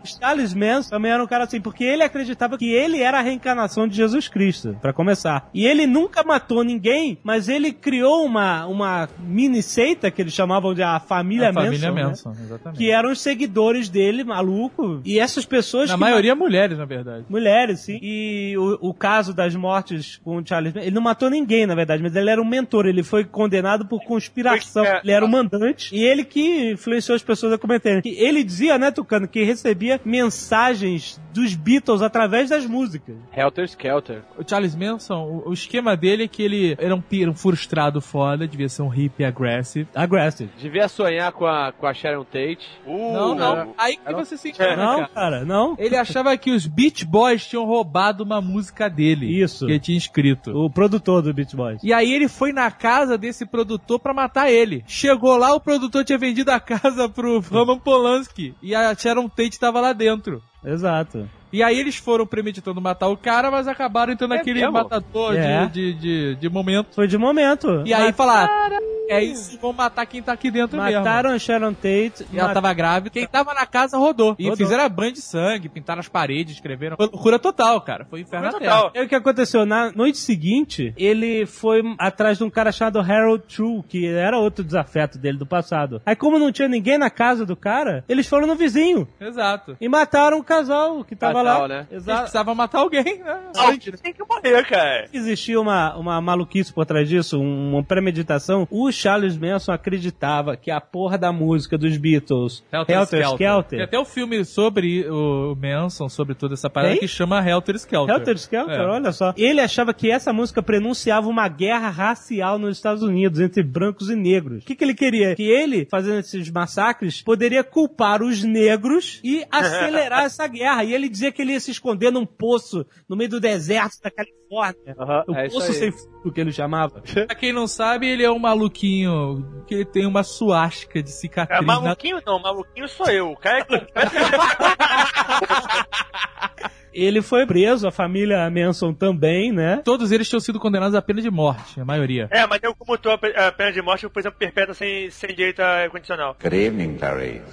[SPEAKER 2] Charles Manson também era um cara assim, porque ele acreditava que ele era a reencarnação de Jesus Cristo, pra começar. E ele nunca matou ninguém, mas ele criou uma, uma mini seita que eles chamavam de a família
[SPEAKER 6] a família
[SPEAKER 2] Manson, né?
[SPEAKER 6] Manson, exatamente.
[SPEAKER 2] que eram os seguidores dele, maluco. E essas pessoas
[SPEAKER 6] Na
[SPEAKER 2] que
[SPEAKER 6] maioria mulheres, na verdade.
[SPEAKER 2] Mulheres, sim. E o, o caso das mortes com o Charles Manson, ele não matou ninguém, na verdade, mas ele era um mentor, ele foi condenado por conspiração.
[SPEAKER 4] É.
[SPEAKER 2] Ele era o mandante e ele que influenciou as pessoas a cometerem. Que Ele dizia, né, Tucano, que recebia mensagens dos Beatles através das músicas.
[SPEAKER 3] Helter Skelter.
[SPEAKER 6] O Charles Manson, o, o esquema dele é que ele era um, um frustrado foda, devia ser um hippie aggressive.
[SPEAKER 2] Aggressive.
[SPEAKER 3] Devia sonhar com a, com a Sharon Tate.
[SPEAKER 4] Uh,
[SPEAKER 6] não, não. Aí que você se engana,
[SPEAKER 2] Não,
[SPEAKER 6] cara.
[SPEAKER 2] cara, não.
[SPEAKER 6] Ele achava que os Beach Boys tinham roubado uma música dele.
[SPEAKER 2] Isso.
[SPEAKER 6] Que ele tinha escrito.
[SPEAKER 2] O produtor do Beach Boys.
[SPEAKER 6] E aí ele foi na casa desse produtor pra matar ele. Chegou lá, o produtor tinha vendido a casa pro Roman Polanski. E a Sharon Tate tava lá dentro.
[SPEAKER 2] Exato.
[SPEAKER 6] E aí eles foram premeditando matar o cara, mas acabaram entrando
[SPEAKER 3] É
[SPEAKER 6] naquele
[SPEAKER 3] mesmo?
[SPEAKER 6] matador
[SPEAKER 2] É.
[SPEAKER 6] de, de, de, de momento.
[SPEAKER 2] Foi de momento.
[SPEAKER 6] E aí falaram, É isso, vão matar quem tá aqui dentro mesmo.
[SPEAKER 2] Mataram a Sharon Tate.
[SPEAKER 6] E ela
[SPEAKER 2] mat-
[SPEAKER 6] tava grávida. Quem tava na casa rodou. E
[SPEAKER 2] Rodou.
[SPEAKER 6] fizeram banho de sangue, pintaram as paredes, escreveram. Foi loucura total, cara. Foi inferno na terra.
[SPEAKER 4] Total.
[SPEAKER 2] É o que aconteceu. Na noite seguinte, ele foi atrás de um cara chamado Harold True, que era outro desafeto dele do passado. Aí, como não tinha ninguém na casa do cara, eles foram no vizinho
[SPEAKER 6] Exato.
[SPEAKER 2] e mataram o casal que tava
[SPEAKER 3] Casal,
[SPEAKER 2] lá.
[SPEAKER 3] né?
[SPEAKER 6] Eles
[SPEAKER 2] Exato.
[SPEAKER 6] precisavam matar alguém, né?
[SPEAKER 4] Alguém tem que morrer, cara.
[SPEAKER 2] Existia uma, uma maluquice por trás disso, um- uma premeditação. O Charles Manson acreditava que a porra da música dos Beatles, Helter, Skelter,
[SPEAKER 6] Tem até o filme sobre o Manson, sobre toda essa parada,
[SPEAKER 2] Tem?
[SPEAKER 6] que chama Helter Skelter.
[SPEAKER 2] Helter Skelter,
[SPEAKER 6] É.
[SPEAKER 2] olha só. Ele achava que essa música prenunciava uma guerra racial nos Estados Unidos entre brancos e negros. O que, que ele queria? Que ele, fazendo esses massacres, poderia culpar os negros e acelerar essa guerra. E ele dizia que ele ia se esconder num poço no meio do deserto da Califórnia. O
[SPEAKER 3] é
[SPEAKER 2] poço sem fundo que ele chamava.
[SPEAKER 6] Pra quem não sabe, ele é um maluquinho que ele tem uma suástica de cicatriz.
[SPEAKER 4] É,
[SPEAKER 6] na-
[SPEAKER 4] maluquinho não, maluquinho sou eu. O cara é
[SPEAKER 2] Ele foi preso, a família Manson também, né?
[SPEAKER 6] Todos eles tinham sido condenados à pena de morte, a maioria.
[SPEAKER 4] É, mas eu como tô a pe- a pena de morte, por exemplo, perpétua sem, sem direito a condicional.
[SPEAKER 9] Good evening, Clarice.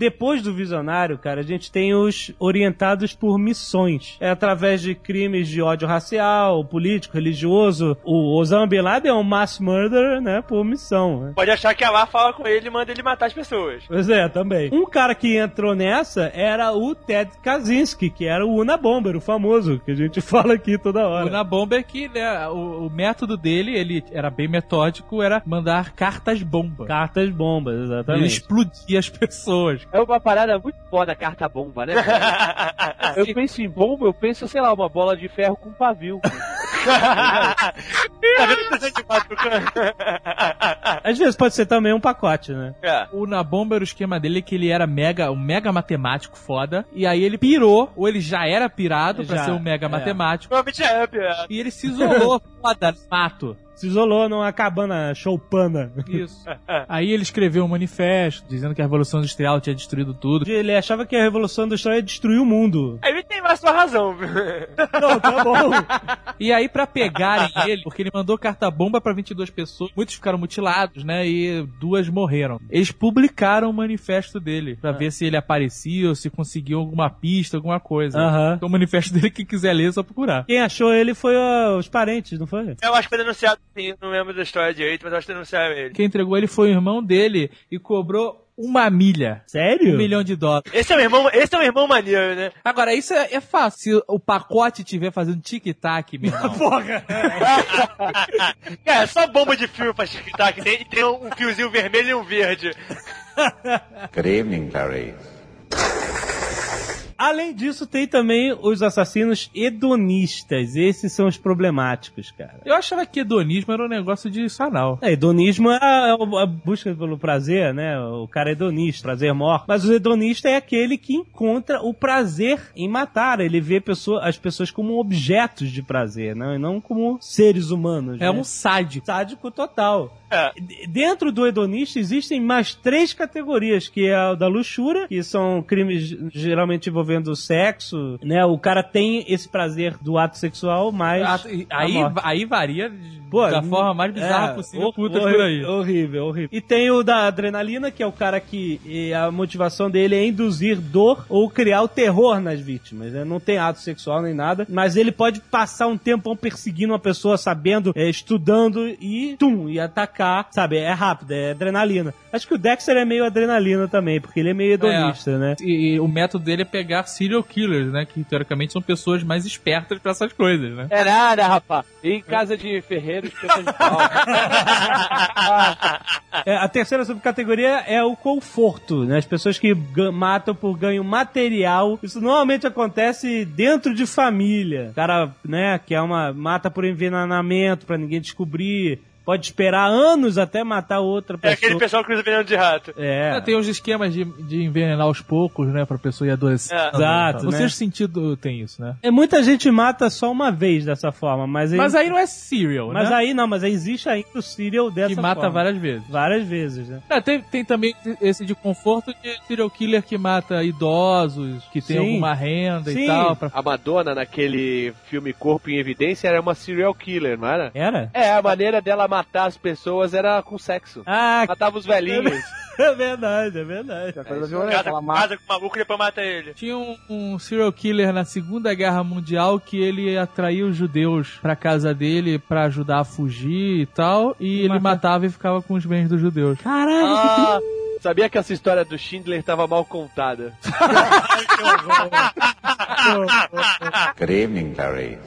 [SPEAKER 2] Depois do visionário, cara, a gente tem os orientados por missões. É através de crimes de ódio racial, político, religioso. O Osama Bin Laden é um mass murderer, né, por missão. né?
[SPEAKER 4] Pode achar que a lá fala com ele e manda ele matar as pessoas.
[SPEAKER 2] Pois é, também. Um cara que entrou nessa era o Ted Kaczynski, que era o Una Bomber, o famoso, que a gente fala aqui toda hora.
[SPEAKER 6] O Na Bomber que né, o, o método dele, ele era bem metódico, era mandar cartas bomba.
[SPEAKER 2] Cartas bombas,
[SPEAKER 6] Ele
[SPEAKER 2] exatamente.
[SPEAKER 6] explodia as pessoas.
[SPEAKER 3] É uma parada muito foda a carta bomba, né? eu penso em bomba, eu penso, sei lá, uma bola de ferro com pavio.
[SPEAKER 4] tá vendo que?
[SPEAKER 2] Às vezes pode ser também um pacote, né?
[SPEAKER 4] É.
[SPEAKER 6] O Na Bomber, o esquema dele é que ele era mega, um mega matemático foda, e aí ele pirou, ou ele já era pirado pra
[SPEAKER 2] Já,
[SPEAKER 6] ser um mega
[SPEAKER 2] é.
[SPEAKER 6] matemático,
[SPEAKER 4] Provavelmente é
[SPEAKER 6] e ele se isolou foda mato.
[SPEAKER 2] Se isolou numa cabana choupana.
[SPEAKER 6] Isso. Aí ele escreveu um manifesto dizendo que a Revolução Industrial tinha destruído tudo.
[SPEAKER 2] Ele achava que a Revolução Industrial ia destruir o mundo.
[SPEAKER 4] Aí ele tem mais sua razão.
[SPEAKER 2] Não, tá bom.
[SPEAKER 6] E aí, pra pegarem ele, porque ele mandou carta bomba pra 22 pessoas, muitos ficaram mutilados, né? E duas morreram. Eles publicaram o manifesto dele pra ver se ele aparecia ou se conseguiu alguma pista, alguma coisa.
[SPEAKER 2] Aham.
[SPEAKER 6] Então, o manifesto dele, quem quiser ler, é só procurar.
[SPEAKER 2] Quem achou ele foi ó, os parentes, não foi?
[SPEAKER 4] Eu acho que foi denunciado, sim, não lembro da história direito, mas acho que denunciaram ele.
[SPEAKER 6] Quem entregou ele foi o irmão dele e cobrou uma milha.
[SPEAKER 2] Sério?
[SPEAKER 6] Um milhão de dólares.
[SPEAKER 4] Esse é um irmão, esse é um irmão maneiro, né?
[SPEAKER 6] Agora, isso é, é fácil. Se o pacote tiver fazendo tic-tac, meu irmão.
[SPEAKER 2] Porra!
[SPEAKER 4] Cara, é só bomba de fio pra tic-tac. Tem, tem um fiozinho vermelho e um verde.
[SPEAKER 9] Good evening, Clarice.
[SPEAKER 2] Além disso, tem também os assassinos hedonistas. Esses são os problemáticos, cara.
[SPEAKER 6] Eu achava que hedonismo era um negócio de sanal.
[SPEAKER 2] É, hedonismo é a, a busca pelo prazer, né? O cara é hedonista, prazer morre. Mas o hedonista é aquele que encontra o prazer em matar. Ele vê pessoa, as pessoas como objetos de prazer, não, e não como seres humanos.
[SPEAKER 6] É
[SPEAKER 2] né?
[SPEAKER 6] um sádico.
[SPEAKER 2] sádico total.
[SPEAKER 4] É.
[SPEAKER 2] Dentro do hedonista existem mais três categorias, que é a da luxúria, que são crimes geralmente envolvendo sexo, né? O cara tem esse prazer do ato sexual, mas
[SPEAKER 6] Aí, aí varia
[SPEAKER 2] Pô,
[SPEAKER 6] da forma mais bizarra
[SPEAKER 2] é,
[SPEAKER 6] possível,
[SPEAKER 2] horri-
[SPEAKER 6] por aí.
[SPEAKER 2] Horrível, horrível. E tem o da adrenalina, que é o cara que e a motivação dele é induzir dor ou criar o terror nas vítimas. né? Não tem ato sexual nem nada, mas ele pode passar um tempão perseguindo uma pessoa, sabendo, é, estudando e tum, e atacar, sabe? É rápido, é adrenalina. Acho que o Dexter é meio adrenalina também, porque ele é meio hedonista, né?
[SPEAKER 6] E, e o método dele é pegar serial killers, né? Que teoricamente são pessoas mais espertas pra essas coisas, né?
[SPEAKER 3] É nada, rapaz. Em casa de de pau.
[SPEAKER 2] É, a terceira subcategoria é o conforto, né? As pessoas que matam por ganho material. Isso normalmente acontece dentro de família. O cara, né, que é uma mata por envenenamento pra ninguém descobrir. Pode esperar anos até matar outra
[SPEAKER 4] É
[SPEAKER 2] pessoa.
[SPEAKER 4] aquele pessoal que usa veneno de rato.
[SPEAKER 2] É.
[SPEAKER 6] É, Tem uns esquemas de, de envenenar aos poucos, né? Pra pessoa ir adoecendo.
[SPEAKER 4] É.
[SPEAKER 2] Exato,
[SPEAKER 6] No
[SPEAKER 2] né?
[SPEAKER 6] sexto sentido tem isso, né?
[SPEAKER 2] É, muita gente mata só uma vez dessa forma, mas aí,
[SPEAKER 6] Mas aí não é serial,
[SPEAKER 2] mas
[SPEAKER 6] né?
[SPEAKER 2] aí não, mas aí existe ainda o serial dessa
[SPEAKER 6] que mata
[SPEAKER 2] forma.
[SPEAKER 6] várias vezes.
[SPEAKER 2] várias vezes, né?
[SPEAKER 6] É, tem, tem também esse de conforto de serial killer que mata idosos, que tem
[SPEAKER 2] Sim.
[SPEAKER 6] alguma renda
[SPEAKER 2] Sim.
[SPEAKER 6] e tal. Pra...
[SPEAKER 3] A Madonna, naquele filme Corpo em Evidência, era uma serial killer, não era?
[SPEAKER 2] Era?
[SPEAKER 3] É, a maneira dela matar matar as pessoas era com sexo.
[SPEAKER 2] Ah,
[SPEAKER 3] Matava os velhinhos.
[SPEAKER 2] é verdade, é verdade.
[SPEAKER 5] É coisa violenta.
[SPEAKER 4] Casa,
[SPEAKER 5] Ela mata.
[SPEAKER 4] casa com o maluco e depois mata ele.
[SPEAKER 6] Tinha um, um serial killer na Segunda Guerra Mundial que ele atraía os judeus pra casa dele pra ajudar a fugir e tal, e ele matava e ficava com os bens dos judeus.
[SPEAKER 2] Caralho,
[SPEAKER 3] Ah, sabia que essa história do Schindler tava mal contada.
[SPEAKER 9] Good evening, Clarice.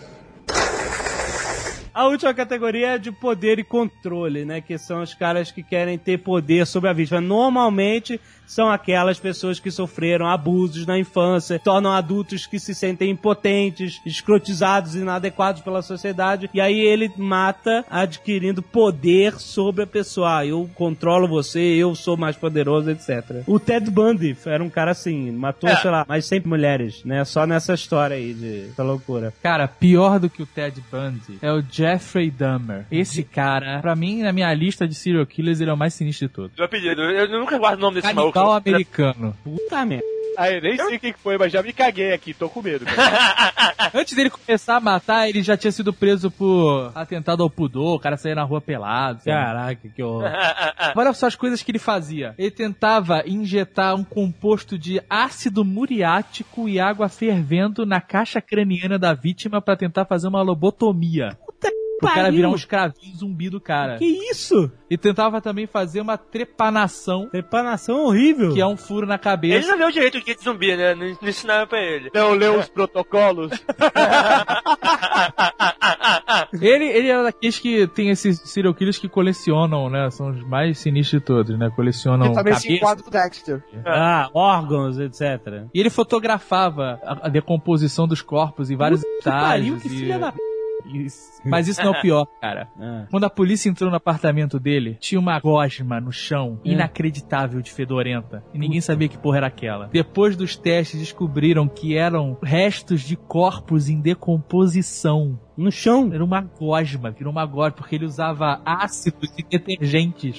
[SPEAKER 2] A última categoria é de poder e controle, né? Que são os caras que querem ter poder sobre a vítima. Normalmente são aquelas pessoas que sofreram abusos na infância, tornam adultos que se sentem impotentes, escrotizados, inadequados pela sociedade, e aí ele mata adquirindo poder sobre a pessoa. Ah, eu controlo você, eu sou mais poderoso, etc. O Ted Bundy era um cara assim, matou,
[SPEAKER 4] É.
[SPEAKER 2] sei lá, mais sempre mulheres, né? Só nessa história aí de essa loucura.
[SPEAKER 6] Cara, pior do que o Ted Bundy é o Jeffrey Dahmer. Esse cara, pra mim, na minha lista de serial killers, ele é o mais sinistro de todos.
[SPEAKER 4] Do apelido. Eu nunca guardo o nome desse maluco.
[SPEAKER 6] Canibal americano.
[SPEAKER 2] Puta merda.
[SPEAKER 3] Aí, nem sei o que foi, mas já me caguei aqui, tô com medo. cara.
[SPEAKER 6] Antes dele começar a matar, ele já tinha sido preso por atentado ao pudor, o cara saía na rua pelado. sabe?
[SPEAKER 2] Caraca, que horror.
[SPEAKER 6] Olha só as coisas que ele fazia. Ele tentava injetar um composto de ácido muriático e água fervendo na caixa craniana da vítima pra tentar fazer uma lobotomia. O cara
[SPEAKER 2] pariu.
[SPEAKER 6] virar um escravinho zumbi do cara.
[SPEAKER 2] Que isso?
[SPEAKER 6] E tentava também fazer uma trepanação,
[SPEAKER 2] Trepanação horrível.
[SPEAKER 6] que é um furo na
[SPEAKER 4] Ele
[SPEAKER 6] cabeça.
[SPEAKER 4] não leu direito o que é de zumbi, né? Não, não ensinaram pra ele.
[SPEAKER 3] Não leu os protocolos.
[SPEAKER 6] Ele, ele era daqueles que tem esses serial killers que colecionam, né? São os mais sinistros de todos, né? Colecionam
[SPEAKER 5] Ele também se
[SPEAKER 6] cabeça.
[SPEAKER 5] enquadra do Dexter.
[SPEAKER 2] Ah, órgãos, etc.
[SPEAKER 6] E ele fotografava a, a decomposição dos corpos em vários
[SPEAKER 2] Que pariu,
[SPEAKER 6] estágios.
[SPEAKER 2] que
[SPEAKER 6] e-
[SPEAKER 2] filha da...
[SPEAKER 6] Isso. Mas isso não é o pior, cara.
[SPEAKER 2] Ah.
[SPEAKER 6] Quando a polícia entrou no apartamento dele, tinha uma gosma no chão,
[SPEAKER 2] É.
[SPEAKER 6] inacreditável de fedorenta. E ninguém sabia que porra era aquela. Depois dos testes, descobriram que eram restos de corpos em decomposição.
[SPEAKER 2] No chão.
[SPEAKER 6] Era uma gosma, virou uma gosma, porque ele usava ácidos e detergentes.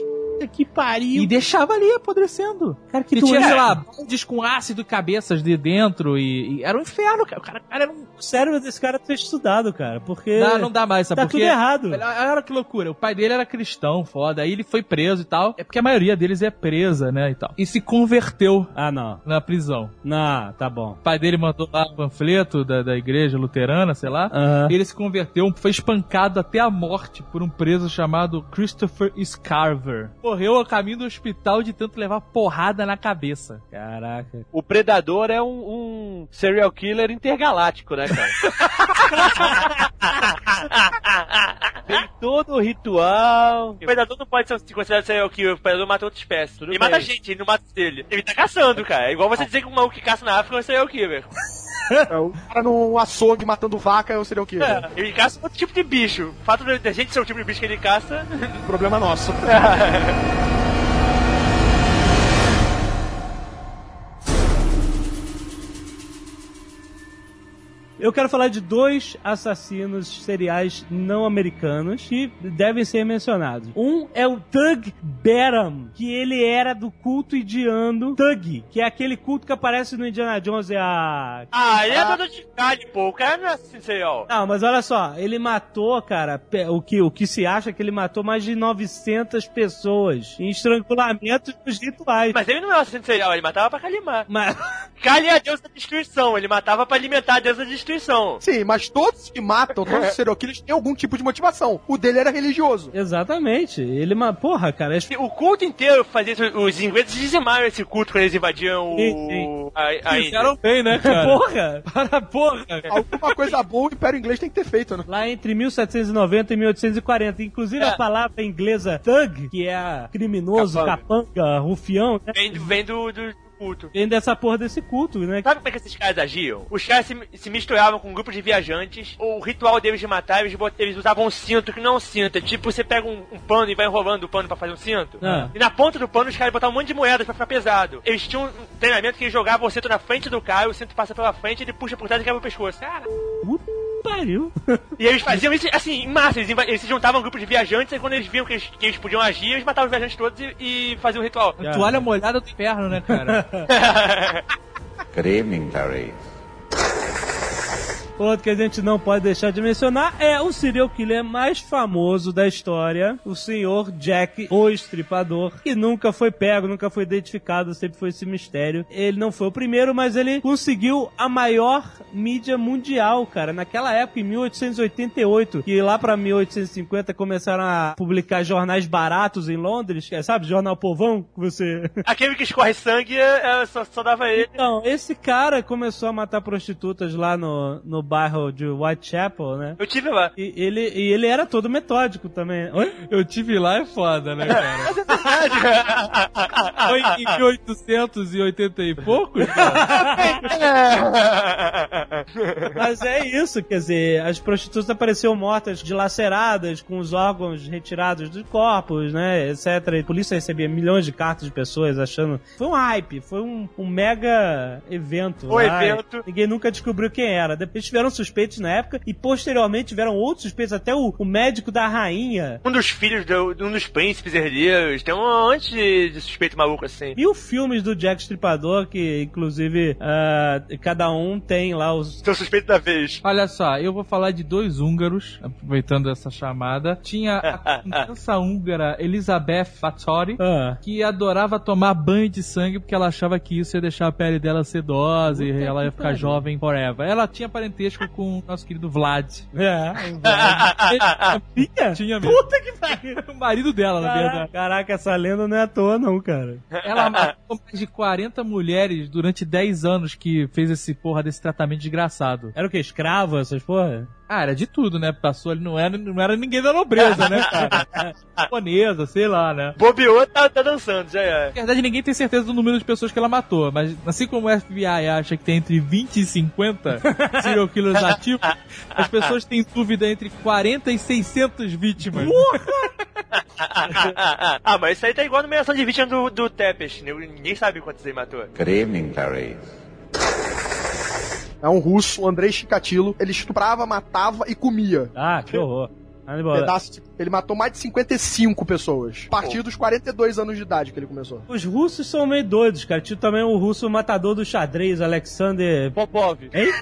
[SPEAKER 2] Que pariu.
[SPEAKER 6] E deixava ali apodrecendo.
[SPEAKER 2] Cara, que
[SPEAKER 6] E tinha, sei lá, baldes com ácido e cabeças de dentro e, e era um inferno, cara. O cara, cara era um...
[SPEAKER 2] O cérebro desse cara ter estudado, cara, porque...
[SPEAKER 6] Não, não dá mais, sabe
[SPEAKER 2] Tá
[SPEAKER 6] por
[SPEAKER 2] tudo errado.
[SPEAKER 6] Olha, que loucura. O pai dele era cristão, foda. Aí ele foi preso e tal. É porque a maioria deles é presa, né, e tal. E se converteu
[SPEAKER 2] Ah, não.
[SPEAKER 6] na prisão.
[SPEAKER 2] Não, tá bom.
[SPEAKER 6] O pai dele mandou lá um panfleto da, da igreja luterana, sei lá.
[SPEAKER 2] Aham.
[SPEAKER 6] Ele se converteu, foi espancado até a morte por um preso chamado Christopher Scarver. Morreu ao caminho do hospital de tanto levar porrada na cabeça.
[SPEAKER 2] Caraca.
[SPEAKER 3] O Predador é um, um serial killer intergaláctico, né, cara? Tem todo o ritual.
[SPEAKER 4] O predador não pode ser considerado serial killer, o predador mata outra espécie.
[SPEAKER 3] Tudo
[SPEAKER 4] ele
[SPEAKER 3] bem.
[SPEAKER 4] mata gente, ele não mata dele. Ele tá caçando, cara. É igual você dizer que um maluco que caça na África é um serial killer.
[SPEAKER 5] É, o cara num açougue matando vaca é o serial killer.
[SPEAKER 4] É, ele caça outro tipo de bicho. O fato de a gente ser o tipo de bicho que ele caça.
[SPEAKER 5] Problema nosso.
[SPEAKER 2] Eu quero falar de dois assassinos seriais não americanos que devem ser mencionados. Um é o Tug Beram, que ele era do culto indiano Tug, que é aquele culto que aparece no Indiana Jones e a...
[SPEAKER 4] Ah, ele é todo de carne, pô. O cara não é assim, serial.
[SPEAKER 2] Não, mas olha só, ele matou, cara, o que, o que se acha é que ele matou mais de 900 pessoas em estrangulamentos dos rituais.
[SPEAKER 4] Mas ele não é um assassino serial, ele matava pra calimar.
[SPEAKER 2] Mas,
[SPEAKER 4] é a deusa da destruição, ele matava pra alimentar a deusa da destruição.
[SPEAKER 5] Sim, mas todos que matam, todos os serial killers têm algum tipo de motivação. O dele era religioso.
[SPEAKER 2] exatamente, ele, ma- porra, cara,
[SPEAKER 4] O culto inteiro fazia isso, os ingleses dizimaram esse culto quando eles invadiam
[SPEAKER 2] Sim, sim.
[SPEAKER 4] o... a, a.
[SPEAKER 6] Fizeram bem, né, cara?
[SPEAKER 2] porra,
[SPEAKER 6] Para, porra!
[SPEAKER 5] Alguma coisa boa o Império Inglês tem que ter feito, né?
[SPEAKER 2] Lá entre 1790 e 1840. Inclusive
[SPEAKER 4] É.
[SPEAKER 2] a palavra inglesa thug, que é a criminoso,
[SPEAKER 3] Capanga.
[SPEAKER 2] capanga, rufião, né?
[SPEAKER 4] Vem, vem do, do culto.
[SPEAKER 2] Vem dessa porra desse culto, né?
[SPEAKER 4] Sabe como é que esses caras agiam? Os caras se, se misturavam com um grupo de viajantes. O ritual deles de matar, eles, eles usavam um cinto que não é um cinto. É tipo você pega um, um pano e vai enrolando o pano pra fazer um cinto.
[SPEAKER 2] Ah.
[SPEAKER 4] E na ponta do pano os caras botavam um monte de moedas pra ficar pesado. Eles tinham um treinamento que eles jogavam o cinto na frente do cara, o cinto passa pela frente, ele puxa por trás e quebra o pescoço. Cara.
[SPEAKER 2] Puta pariu.
[SPEAKER 4] E eles faziam isso assim, em massa. Eles, eles se juntavam a um grupo de viajantes e quando eles viam que eles, que eles podiam agir, eles matavam os viajantes todos e, e faziam o ritual.
[SPEAKER 6] Toalha molhada do inferno, né, cara?
[SPEAKER 9] Good evening, Clarice.
[SPEAKER 2] Outro que a gente não pode deixar de mencionar é o serial killer mais famoso da história, o senhor Jack, o Estripador, que nunca foi pego, nunca foi identificado, sempre foi esse mistério. Ele não foi o primeiro, mas ele conseguiu a maior mídia mundial, cara. Naquela época, em 1888, que lá pra 1850 começaram a publicar jornais baratos em Londres, é, sabe, jornal povão, que você...
[SPEAKER 4] Aquele que escorre sangue é, só, só dava ele.
[SPEAKER 2] Então, esse cara começou a matar prostitutas lá no, no bairro de Whitechapel, né?
[SPEAKER 4] Eu tive lá.
[SPEAKER 2] E ele, e ele era todo metódico também. Oi?
[SPEAKER 6] Eu tive lá é foda, né, cara? Foi em 1880 e poucos, cara?
[SPEAKER 2] Mas é isso, quer dizer, as prostitutas apareciam mortas, dilaceradas, com os órgãos retirados dos corpos, né, etc. E a polícia recebia milhões de cartas de pessoas achando. Foi um hype, foi um, um mega evento.
[SPEAKER 4] Um
[SPEAKER 2] lá.
[SPEAKER 4] evento.
[SPEAKER 2] Ninguém nunca descobriu quem era. Depois tiveram suspeitos na época e posteriormente tiveram outros suspeitos, até o, o médico da rainha.
[SPEAKER 4] Um dos filhos de um dos príncipes herdeiros. Tem um monte de, de suspeito maluco assim.
[SPEAKER 2] Mil filmes do Jack Stripador, que inclusive ah, cada um tem lá os.
[SPEAKER 4] Seu suspeito da vez.
[SPEAKER 6] Olha só, eu vou falar de dois húngaros, aproveitando essa chamada. Tinha a criança húngara Elizabeth Fattori,
[SPEAKER 2] Ah.
[SPEAKER 6] que adorava tomar banho de sangue porque ela achava que isso ia deixar a pele dela sedosa e ela ia ficar
[SPEAKER 2] pariu.
[SPEAKER 6] jovem forever. Ela tinha parentesco com o nosso querido Vlad.
[SPEAKER 2] É. Tinha?
[SPEAKER 6] Tinha mesmo.
[SPEAKER 2] Puta que pariu.
[SPEAKER 6] O marido dela, na
[SPEAKER 2] Caraca,
[SPEAKER 6] verdade.
[SPEAKER 2] caraca, essa lenda não é à toa, não, cara.
[SPEAKER 6] Ela matou mais de 40 mulheres durante 10 anos que fez esse porra desse tratamento desgraçado.
[SPEAKER 2] Era o que? Escravo, essas porra?
[SPEAKER 6] Ah, era de tudo, né? Passou ali, não era, não era ninguém da nobreza, né, cara? Japonesa, sei lá, né?
[SPEAKER 4] Bobeou, tá, tá dançando, já é.
[SPEAKER 6] Na verdade, ninguém tem certeza do número de pessoas que ela matou, mas assim como o FBI acha que tem entre 20 e 50 serial killers ativos, as pessoas têm dúvida entre 40 e 600 vítimas.
[SPEAKER 4] ah, mas isso aí tá igual a numeração de vítimas do, do Tepes. Ninguém sabe quantos ele matou.
[SPEAKER 9] Good evening, Clarice.
[SPEAKER 5] É um russo, o Andrei Chikatilo. Ele estuprava, matava e comia.
[SPEAKER 2] Ah, que horror.
[SPEAKER 5] Pedaço de- Ele matou mais de 55 pessoas. A partir dos 42 anos de idade que ele começou.
[SPEAKER 2] Os russos são meio doidos, cara. Tinha também o russo matador do xadrez, Alexander.
[SPEAKER 3] Popov.
[SPEAKER 2] Hein?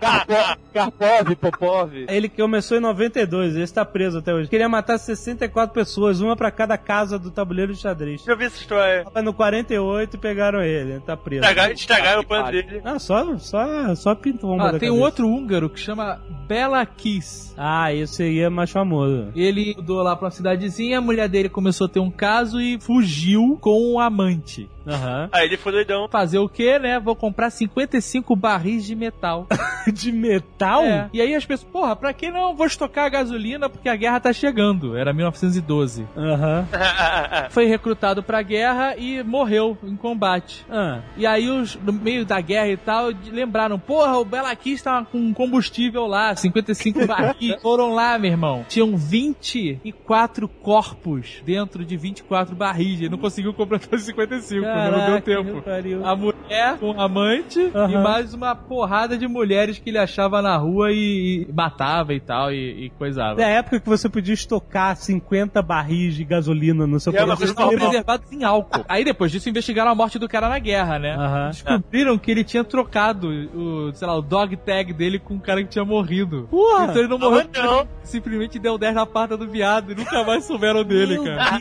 [SPEAKER 3] Karpov. Karpov, Popov.
[SPEAKER 2] Ele que começou em 92, esse tá preso até hoje. Queria matar 64 pessoas, uma pra cada casa do tabuleiro de xadrez.
[SPEAKER 4] Eu vi essa história.
[SPEAKER 2] Tava no 48 e pegaram ele, ele tá preso.
[SPEAKER 4] Estragaram, estragaram o plano dele.
[SPEAKER 2] Ah, só, só, só pintou uma
[SPEAKER 6] Ah, tem um outro húngaro que chama Bela Kiss.
[SPEAKER 2] Ah, esse aí é mais famoso.
[SPEAKER 6] Ele mudou lá pra uma cidadezinha, a mulher dele começou a ter um caso e fugiu com um amante.
[SPEAKER 2] Aham.
[SPEAKER 4] Aí ele foi doidão.
[SPEAKER 6] Fazer o quê, né? Vou comprar 55 barris de metal.
[SPEAKER 2] De metal?
[SPEAKER 6] É. E aí as pessoas, porra, pra que não? Vou estocar a gasolina porque a guerra tá chegando. Era 1912.
[SPEAKER 2] Aham.
[SPEAKER 6] Foi recrutado pra guerra e morreu em combate.
[SPEAKER 2] Ah.
[SPEAKER 6] E aí, os, no meio da guerra e tal, de- lembraram, porra, o Bela Kiss tava com combustível lá, 55 barris. Foram lá, meu irmão. Tinham 24 corpos dentro de 24 barris. Ele não conseguiu completar os 55, não deu
[SPEAKER 2] Caraca,
[SPEAKER 6] tempo. A mulher com o amante
[SPEAKER 2] Aham.
[SPEAKER 6] e mais uma porrada de mulheres que ele achava na rua e, e matava e tal, e, e coisava.
[SPEAKER 2] Da época que você podia estocar 50 barris de gasolina no seu
[SPEAKER 4] é uma
[SPEAKER 6] Eles estavam preservados em álcool. Aí depois disso investigaram a morte do cara na guerra, né?
[SPEAKER 2] Aham.
[SPEAKER 6] Descobriram que ele tinha trocado o, sei lá, o dog tag dele com um cara que tinha morrido.
[SPEAKER 2] Porra!
[SPEAKER 6] Então ele não morreu,
[SPEAKER 4] Ah, não.
[SPEAKER 6] simplesmente deu 10 na pata do viado e nunca mais souberam dele, cara.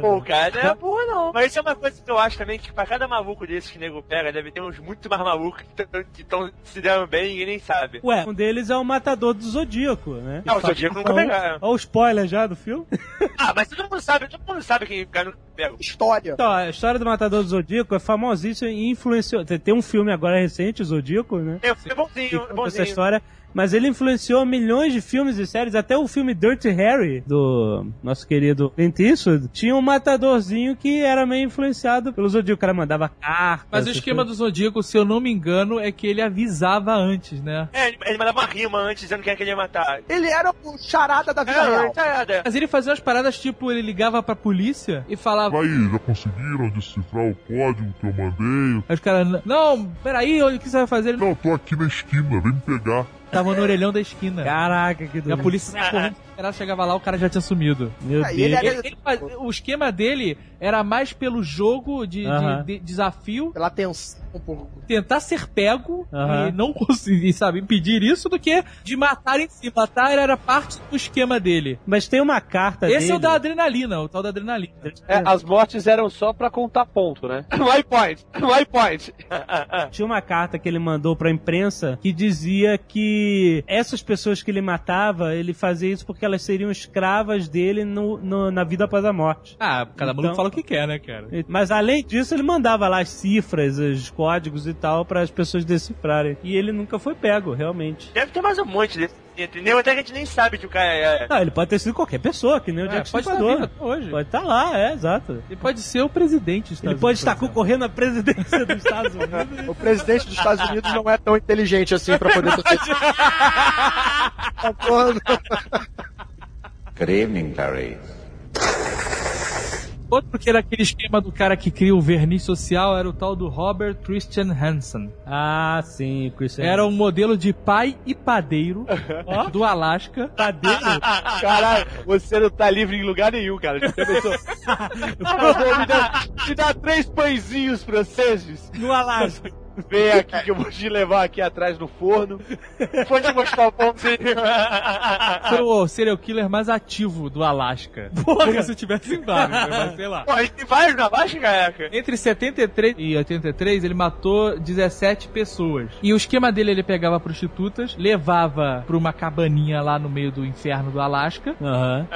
[SPEAKER 4] Pô, o cara não é burro, não. Mas isso é uma coisa que eu acho também, que pra cada maluco desses que o nego pega, deve ter uns muito mais malucos que tão- que estão se deram bem e ninguém nem sabe.
[SPEAKER 2] Ué, um deles é o matador do Zodíaco, né?
[SPEAKER 4] Ah, o Zodíaco nunca
[SPEAKER 2] Olha
[SPEAKER 4] pegaram.
[SPEAKER 2] o spoiler já do filme.
[SPEAKER 4] Ah, mas todo mundo sabe, todo mundo sabe quem nunca pega.
[SPEAKER 5] História.
[SPEAKER 2] Então, a história do matador do Zodíaco é famosíssima e influenciou. Tem- um filme agora recente, o Zodíaco, né?
[SPEAKER 4] É, é bonzinho, é
[SPEAKER 2] conta essa
[SPEAKER 4] bonzinho.
[SPEAKER 2] história. Mas ele influenciou milhões de filmes e séries, até o filme Dirty Harry, do nosso querido Clint Eastwood, tinha um matadorzinho que era meio influenciado pelo Zodíaco. O cara mandava cartas.
[SPEAKER 6] Mas o esquema do Zodíaco, se eu não me engano, é que ele avisava antes, né?
[SPEAKER 4] É, ele, mandava uma rima antes dizendo quem é que ele ia matar.
[SPEAKER 5] Ele era o charada da vida
[SPEAKER 4] É,
[SPEAKER 5] real.
[SPEAKER 4] tá nada.
[SPEAKER 6] Mas ele fazia umas paradas tipo, ele ligava pra polícia e falava.
[SPEAKER 1] Aí, já conseguiram decifrar o código que eu mandei?
[SPEAKER 6] Aí os caras, não, peraí, o que você vai fazer?
[SPEAKER 1] Não, tô aqui na esquina, vem me pegar.
[SPEAKER 6] Tava no orelhão da esquina.
[SPEAKER 2] Caraca, que
[SPEAKER 6] E a
[SPEAKER 2] doido.
[SPEAKER 6] polícia correndo cara chegava lá, o cara já tinha sumido.
[SPEAKER 2] Meu
[SPEAKER 5] Ah,
[SPEAKER 2] Deus.
[SPEAKER 5] ele era-
[SPEAKER 6] Ele- ele o esquema dele era mais pelo jogo de, de-
[SPEAKER 2] Aham.
[SPEAKER 6] de desafio,
[SPEAKER 5] Pela tensão,
[SPEAKER 6] tentar ser pego e não conseguir, sabe, impedir isso do que de matar em si. Matar era parte do esquema dele.
[SPEAKER 2] Mas tem uma carta
[SPEAKER 6] Esse
[SPEAKER 2] dele.
[SPEAKER 6] é o da adrenalina, o tal da adrenalina.
[SPEAKER 3] É, as mortes eram só pra contar ponto, né? My point, my point.
[SPEAKER 2] Tinha uma carta que ele mandou pra imprensa que dizia que essas pessoas que ele matava, ele fazia isso porque elas seriam escravas dele no, no- na vida após a morte.
[SPEAKER 6] Ah, cada maluco
[SPEAKER 2] Então-
[SPEAKER 6] fala o que quer, né, cara?
[SPEAKER 2] Mas além disso, ele mandava lá as cifras, os códigos e tal, para as pessoas decifrarem. E ele nunca foi pego, realmente.
[SPEAKER 4] Deve ter mais um monte desse, entendeu? Até que a gente nem sabe que o cara é.
[SPEAKER 2] Não, ele pode ter sido qualquer pessoa, que nem o
[SPEAKER 6] É,
[SPEAKER 2] Jack
[SPEAKER 6] pode estar hoje.
[SPEAKER 2] Pode estar lá, é, exato.
[SPEAKER 6] Ele pode ser o presidente. dos
[SPEAKER 2] Ele
[SPEAKER 6] Estados
[SPEAKER 2] pode
[SPEAKER 6] Unidos,
[SPEAKER 2] estar
[SPEAKER 6] por exemplo.
[SPEAKER 2] concorrendo à presidência dos Estados Unidos.
[SPEAKER 5] O presidente dos Estados Unidos não é tão inteligente assim pra poder Tá falando.
[SPEAKER 9] Good evening, Clarice.
[SPEAKER 6] Outro que era aquele esquema do cara que cria o verniz social era o tal do Robert Christian Hansen.
[SPEAKER 2] Ah, sim, Christian.
[SPEAKER 6] Era um modelo de pai e padeiro do Alasca.
[SPEAKER 2] padeiro.
[SPEAKER 3] Caralho, você não tá livre em lugar nenhum, cara. Já pensou? Me dá, me dá três pãezinhos franceses.
[SPEAKER 2] no Alasca.
[SPEAKER 3] Vem aqui que eu vou te levar aqui atrás no forno.
[SPEAKER 4] Pode te mostrar o pãozinho.
[SPEAKER 6] Foi o serial killer mais ativo do Alasca. Como se tivesse em vários, né? mas sei lá.
[SPEAKER 4] Pô, a gente tem vários na baixa, caraca.
[SPEAKER 6] Entre 73 e 83, ele matou 17 pessoas. E o esquema dele, ele pegava prostitutas, levava pra uma cabaninha lá no meio do inferno do Alasca,
[SPEAKER 2] Aham.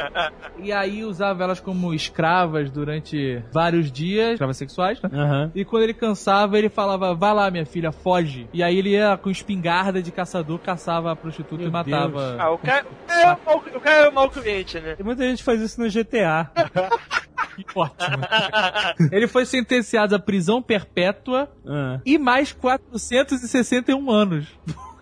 [SPEAKER 6] e aí usava elas como escravas durante vários dias, escravas sexuais, né?
[SPEAKER 2] Aham.
[SPEAKER 6] E quando ele cansava, ele falava, vai lá, minha filha, foge. E aí ele ia com espingarda de caçador, caçava a prostituta
[SPEAKER 2] Meu
[SPEAKER 6] e matava.
[SPEAKER 4] Ah, o cara, é o cara é o mau cliente, né?
[SPEAKER 2] Tem muita gente faz isso no GTA.
[SPEAKER 6] Que ótimo. ele foi sentenciado à prisão perpétua
[SPEAKER 2] Ah.
[SPEAKER 6] e mais 461 anos.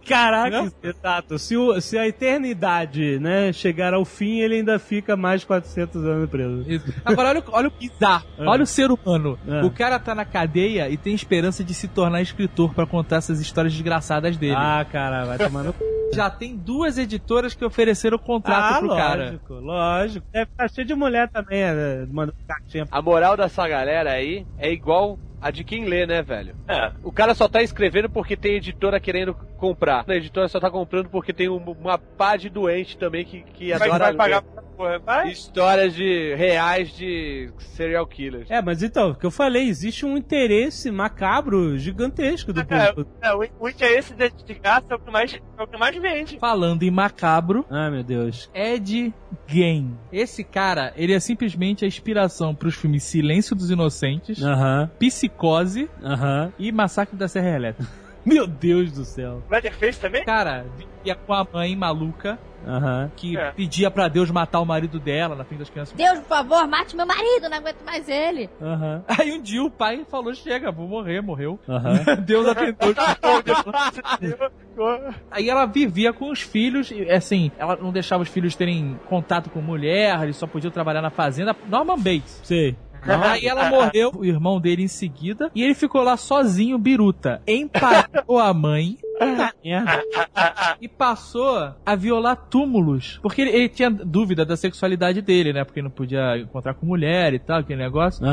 [SPEAKER 2] Caraca, exato. Se, o- se a eternidade, né, chegar ao fim, ele ainda fica mais 400 anos preso.
[SPEAKER 6] Isso. Agora, olha, o- olha o bizarro.
[SPEAKER 2] É.
[SPEAKER 6] Olha o ser humano.
[SPEAKER 2] É.
[SPEAKER 6] O cara tá na cadeia e tem esperança de se tornar escritor pra contar essas histórias desgraçadas dele.
[SPEAKER 2] Ah, cara, vai tomar no c...
[SPEAKER 6] Já tem duas editoras que ofereceram contrato
[SPEAKER 2] Ah,
[SPEAKER 6] pro cara.
[SPEAKER 2] lógico, lógico. Deve estar cheio de mulher também, né, mandando cartinha.
[SPEAKER 3] A moral dessa galera aí é igual a de quem lê, né, velho?
[SPEAKER 4] É.
[SPEAKER 3] O cara só tá escrevendo porque tem editora querendo comprar. A editora só tá comprando porque tem um- uma pá de doente também que, que adora
[SPEAKER 4] vai pagar
[SPEAKER 3] ler
[SPEAKER 4] porra. Vai.
[SPEAKER 3] histórias de reais de serial killers.
[SPEAKER 2] É, mas então, o que eu falei, existe um interesse macabro gigantesco do
[SPEAKER 4] É,
[SPEAKER 2] público.
[SPEAKER 4] é, o, o interesse de, de graça é o que mais, é o que mais vende.
[SPEAKER 6] Falando em macabro,
[SPEAKER 2] Ai, meu Deus.
[SPEAKER 6] Ed Gein. Esse cara, ele é simplesmente a inspiração pros filmes Silêncio dos Inocentes,
[SPEAKER 2] Aham,
[SPEAKER 6] Psicose
[SPEAKER 2] aham.
[SPEAKER 6] e Massacre da Serra Elétrica.
[SPEAKER 2] Meu Deus do céu.
[SPEAKER 4] Leatherface também?
[SPEAKER 6] Cara, vivia com a mãe maluca
[SPEAKER 2] Aham.
[SPEAKER 6] que
[SPEAKER 4] É.
[SPEAKER 6] pedia pra Deus matar o marido dela na frente das crianças.
[SPEAKER 10] Deus, por favor, mate meu marido, não aguento mais ele.
[SPEAKER 2] Aham.
[SPEAKER 6] Aí um dia o pai falou: Chega, vou morrer, morreu.
[SPEAKER 2] Aham.
[SPEAKER 6] Deus atendeu. Aí ela vivia com os filhos, e, assim, ela não deixava os filhos terem contato com mulher, eles só podiam trabalhar na fazenda. Norman Bates.
[SPEAKER 2] Sei.
[SPEAKER 6] Aí ela morreu, o irmão dele em seguida, e ele ficou lá sozinho, biruta. Empatou a mãe
[SPEAKER 2] Merda.
[SPEAKER 6] e passou a violar túmulos. Porque ele, ele tinha dúvida da sexualidade dele, né? Porque não podia encontrar com mulher e tal, aquele negócio.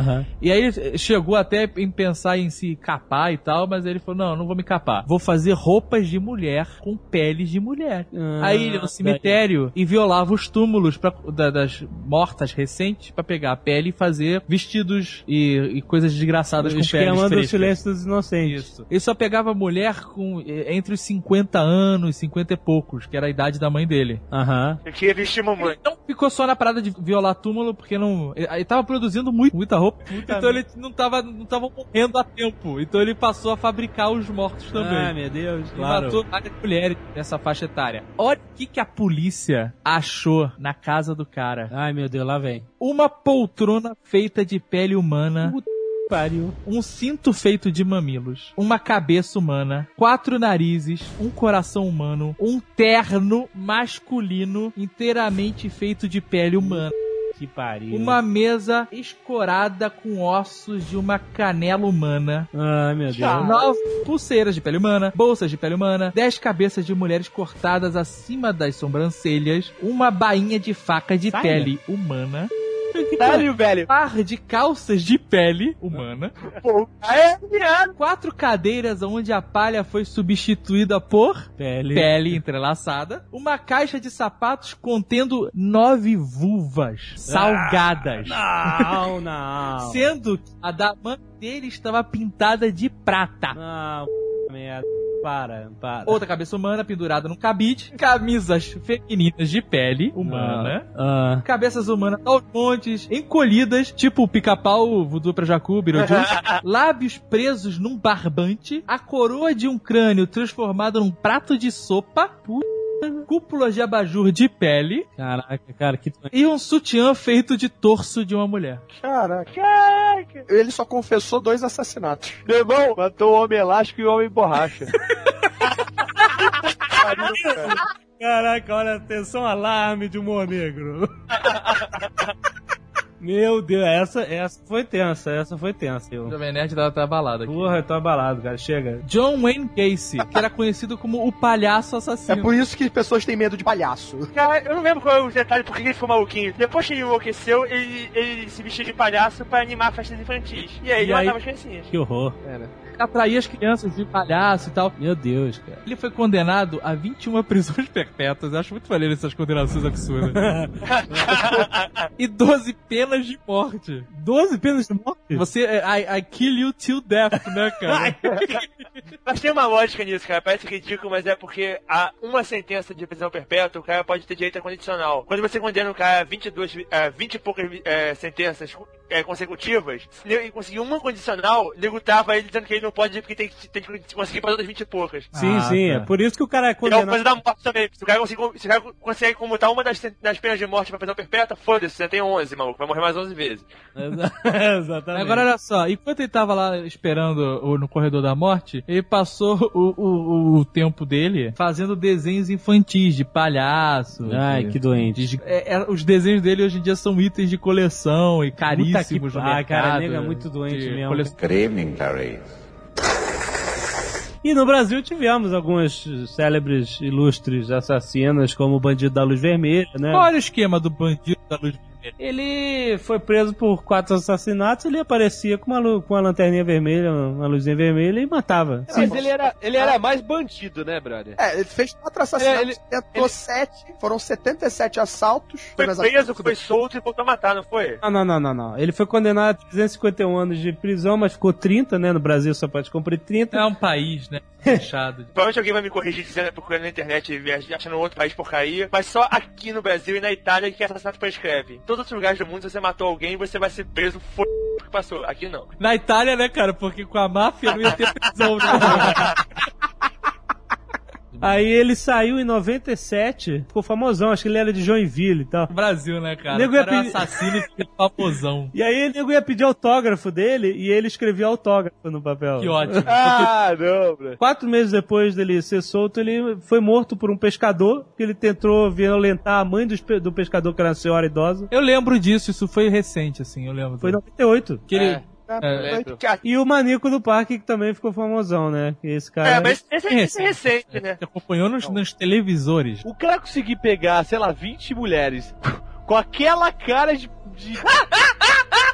[SPEAKER 6] E aí ele chegou até em pensar em se capar e tal, mas ele falou: não, não vou me capar. Vou fazer roupas de mulher com peles de mulher.
[SPEAKER 2] Ah,
[SPEAKER 6] aí ele no cemitério e violava os túmulos pra, da- das mortas recentes pra pegar a pele e fazer vestidos e, e coisas desgraçadas
[SPEAKER 2] O
[SPEAKER 6] com peles
[SPEAKER 2] esquema do silêncio dos inocentes.
[SPEAKER 6] Isso. Ele só pegava mulher com eh, entre os 50 anos e 50 e poucos, que era a idade da mãe dele.
[SPEAKER 2] Aham.
[SPEAKER 4] Eu queria vestir mamãe.
[SPEAKER 6] Ele não ficou só na parada de violar túmulo, porque não. Ele, ele tava produzindo muito, muita roupa. então ele não tava, não tava morrendo a tempo. Então ele passou a fabricar os mortos também.
[SPEAKER 2] Ah, meu Deus,
[SPEAKER 6] Ele
[SPEAKER 2] claro.
[SPEAKER 6] matou várias mulheres nessa faixa etária. Olha o que, que a polícia achou na casa do cara.
[SPEAKER 2] Ai, meu Deus, lá vem.
[SPEAKER 6] Uma poltrona feita de pele humana.
[SPEAKER 2] Pariu.
[SPEAKER 6] Um cinto feito de mamilos, uma cabeça humana, quatro narizes, um coração humano, um terno masculino inteiramente feito de pele humana.
[SPEAKER 2] que pariu.
[SPEAKER 6] Uma mesa escorada com ossos de uma canela humana.
[SPEAKER 2] Ai, meu Deus.
[SPEAKER 6] Nove pulseiras de pele humana, bolsas de pele humana, dez cabeças de mulheres cortadas acima das sobrancelhas, uma bainha de faca de pele humana,
[SPEAKER 3] Sério, velho?
[SPEAKER 6] par de calças de pele humana,
[SPEAKER 4] É, viado.
[SPEAKER 6] quatro cadeiras onde a palha foi substituída por
[SPEAKER 2] Pele.
[SPEAKER 6] pele entrelaçada, uma caixa de sapatos contendo nove vulvas salgadas.
[SPEAKER 2] Não, não.
[SPEAKER 6] Sendo que a da mãe dele estava pintada de prata.
[SPEAKER 2] Não, merda. Para, para.
[SPEAKER 6] Outra cabeça humana pendurada num cabide. Camisas femininas de pele humana.
[SPEAKER 2] Ah,
[SPEAKER 6] Cabeças humanas aos montes, encolhidas, tipo o pica-pau, voodoo pra Jacu, Beetlejuice. Lábios presos num barbante. A coroa de um crânio transformado num prato de sopa. Puta. Cúpula de abajur de pele.
[SPEAKER 2] caraca, cara, que.
[SPEAKER 6] E um sutiã feito de torso de uma mulher.
[SPEAKER 5] Caraca.
[SPEAKER 4] Caraca.
[SPEAKER 5] Ele só confessou dois assassinatos.
[SPEAKER 3] Meu irmão, matou o homem elástico e o homem borracha.
[SPEAKER 2] Caraca, olha, atenção, alarme de humor negro. Meu Deus, essa, essa foi tensa, essa foi tensa.
[SPEAKER 6] O
[SPEAKER 2] Eu.
[SPEAKER 6] Jovem Nerd tá, tá abalado aqui.
[SPEAKER 2] Porra, eu tô abalado, cara. Chega.
[SPEAKER 6] John Wayne Gacy, que era conhecido como o palhaço
[SPEAKER 5] É
[SPEAKER 6] assassino.
[SPEAKER 5] por isso que pessoas têm medo de palhaço.
[SPEAKER 4] Cara, eu não lembro qual é o detalhe porque ele ficou maluquinho. Depois que ele enlouqueceu, ele, ele se vestiu de palhaço pra animar festas infantis. E aí
[SPEAKER 2] E
[SPEAKER 4] ele
[SPEAKER 2] aí-
[SPEAKER 4] matava as criancinhas.
[SPEAKER 2] Que horror.
[SPEAKER 6] Atraía as crianças de palhaço e tal.
[SPEAKER 2] Meu Deus, cara.
[SPEAKER 6] Ele foi condenado a 21 prisões perpétuas. Eu acho muito maneiro essas condenações absurdas. e 12 penas de morte.
[SPEAKER 2] 12 penas de morte?
[SPEAKER 6] Você, é, I, I kill you till death, né, cara?
[SPEAKER 4] Mas tem uma lógica nisso, cara. Parece ridículo, mas é porque a uma sentença de prisão perpétua, o cara pode ter direito a condicional. Quando você condena o cara a 22, a 20 e poucas eh, sentenças eh, consecutivas, se ele conseguir uma condicional, nego tava ele dizendo que ele não pode porque tem que, tem que conseguir para outras 20 e poucas.
[SPEAKER 2] Sim,
[SPEAKER 6] Ah,
[SPEAKER 2] sim,
[SPEAKER 6] tá.
[SPEAKER 2] é por isso que o cara é
[SPEAKER 4] E é uma
[SPEAKER 2] condenado.
[SPEAKER 4] coisa da morte também. Se o cara conseguir, se o cara consegue comutar uma das, das penas de morte pra prisão perpétua, foda-se, você tem 11, maluco. Vai morrer mais 11 vezes.
[SPEAKER 2] Exatamente.
[SPEAKER 6] Agora olha só, enquanto ele tava lá esperando o- no corredor da morte, ele passou o, o, o tempo dele fazendo desenhos infantis de palhaço.
[SPEAKER 2] Ai,
[SPEAKER 6] de-
[SPEAKER 2] que doente.
[SPEAKER 6] de- é, é, os desenhos dele hoje em dia são itens de coleção e caríssimos no
[SPEAKER 2] Ah, cara, nega é muito doente
[SPEAKER 6] de
[SPEAKER 2] mesmo.
[SPEAKER 9] Clarice.
[SPEAKER 2] E no Brasil tivemos alguns célebres, ilustres assassinos, como o Bandido da Luz Vermelha, né?
[SPEAKER 6] Qual era o esquema do bandido da luz vermelha?
[SPEAKER 2] Ele foi preso por quatro assassinatos, ele aparecia com uma, com uma lanterninha vermelha, uma luzinha vermelha e matava.
[SPEAKER 3] Mas ele era, ele era mais bandido, né, brother?
[SPEAKER 5] É, ele fez quatro assassinatos,
[SPEAKER 3] Ele-
[SPEAKER 5] tentou sete, foram 77 assaltos.
[SPEAKER 4] Foi preso, foi solto e voltou a matar, não foi?
[SPEAKER 2] Não, não, não, não, não. Ele foi condenado a 351 anos de prisão, mas ficou 30, né? No Brasil só pode cumprir 30.
[SPEAKER 6] É um país, né? Fechado.
[SPEAKER 4] Provavelmente alguém vai me corrigir dizendo procurando na internet e achando outro país porcaria. Mas só aqui no Brasil e na Itália que assassinato prescreve. Todos os lugares do mundo, se você matou alguém, você vai ser preso, foi que passou. Aqui não.
[SPEAKER 6] Na Itália, né, cara? Porque com a máfia não ia ter prisão, né?
[SPEAKER 2] Aí ele saiu em 97, ficou famosão, acho que ele era de Joinville e tal.
[SPEAKER 6] Brasil, né, cara?
[SPEAKER 2] Nego
[SPEAKER 6] O cara é
[SPEAKER 2] pedir-
[SPEAKER 6] assassino e fica famosão.
[SPEAKER 2] E aí o nego ia pedir autógrafo dele e ele escrevia autógrafo no papel.
[SPEAKER 6] Que ótimo.
[SPEAKER 3] Ah, não, bro.
[SPEAKER 2] Quatro meses depois dele ser solto, ele foi morto por um pescador, que ele tentou violentar a mãe do pescador, que era uma senhora idosa.
[SPEAKER 6] Eu lembro disso, isso foi recente, assim, eu lembro.
[SPEAKER 2] Foi em 98.
[SPEAKER 6] Que ele...
[SPEAKER 3] É.
[SPEAKER 6] É.
[SPEAKER 2] E o Manico do Parque, que também ficou famosão, né? Que Esse cara.
[SPEAKER 4] É, mas esse, esse é recente, né?
[SPEAKER 6] Você acompanhou nos, nos televisores.
[SPEAKER 3] O cara conseguir pegar, sei lá, 20 mulheres com aquela cara de. de...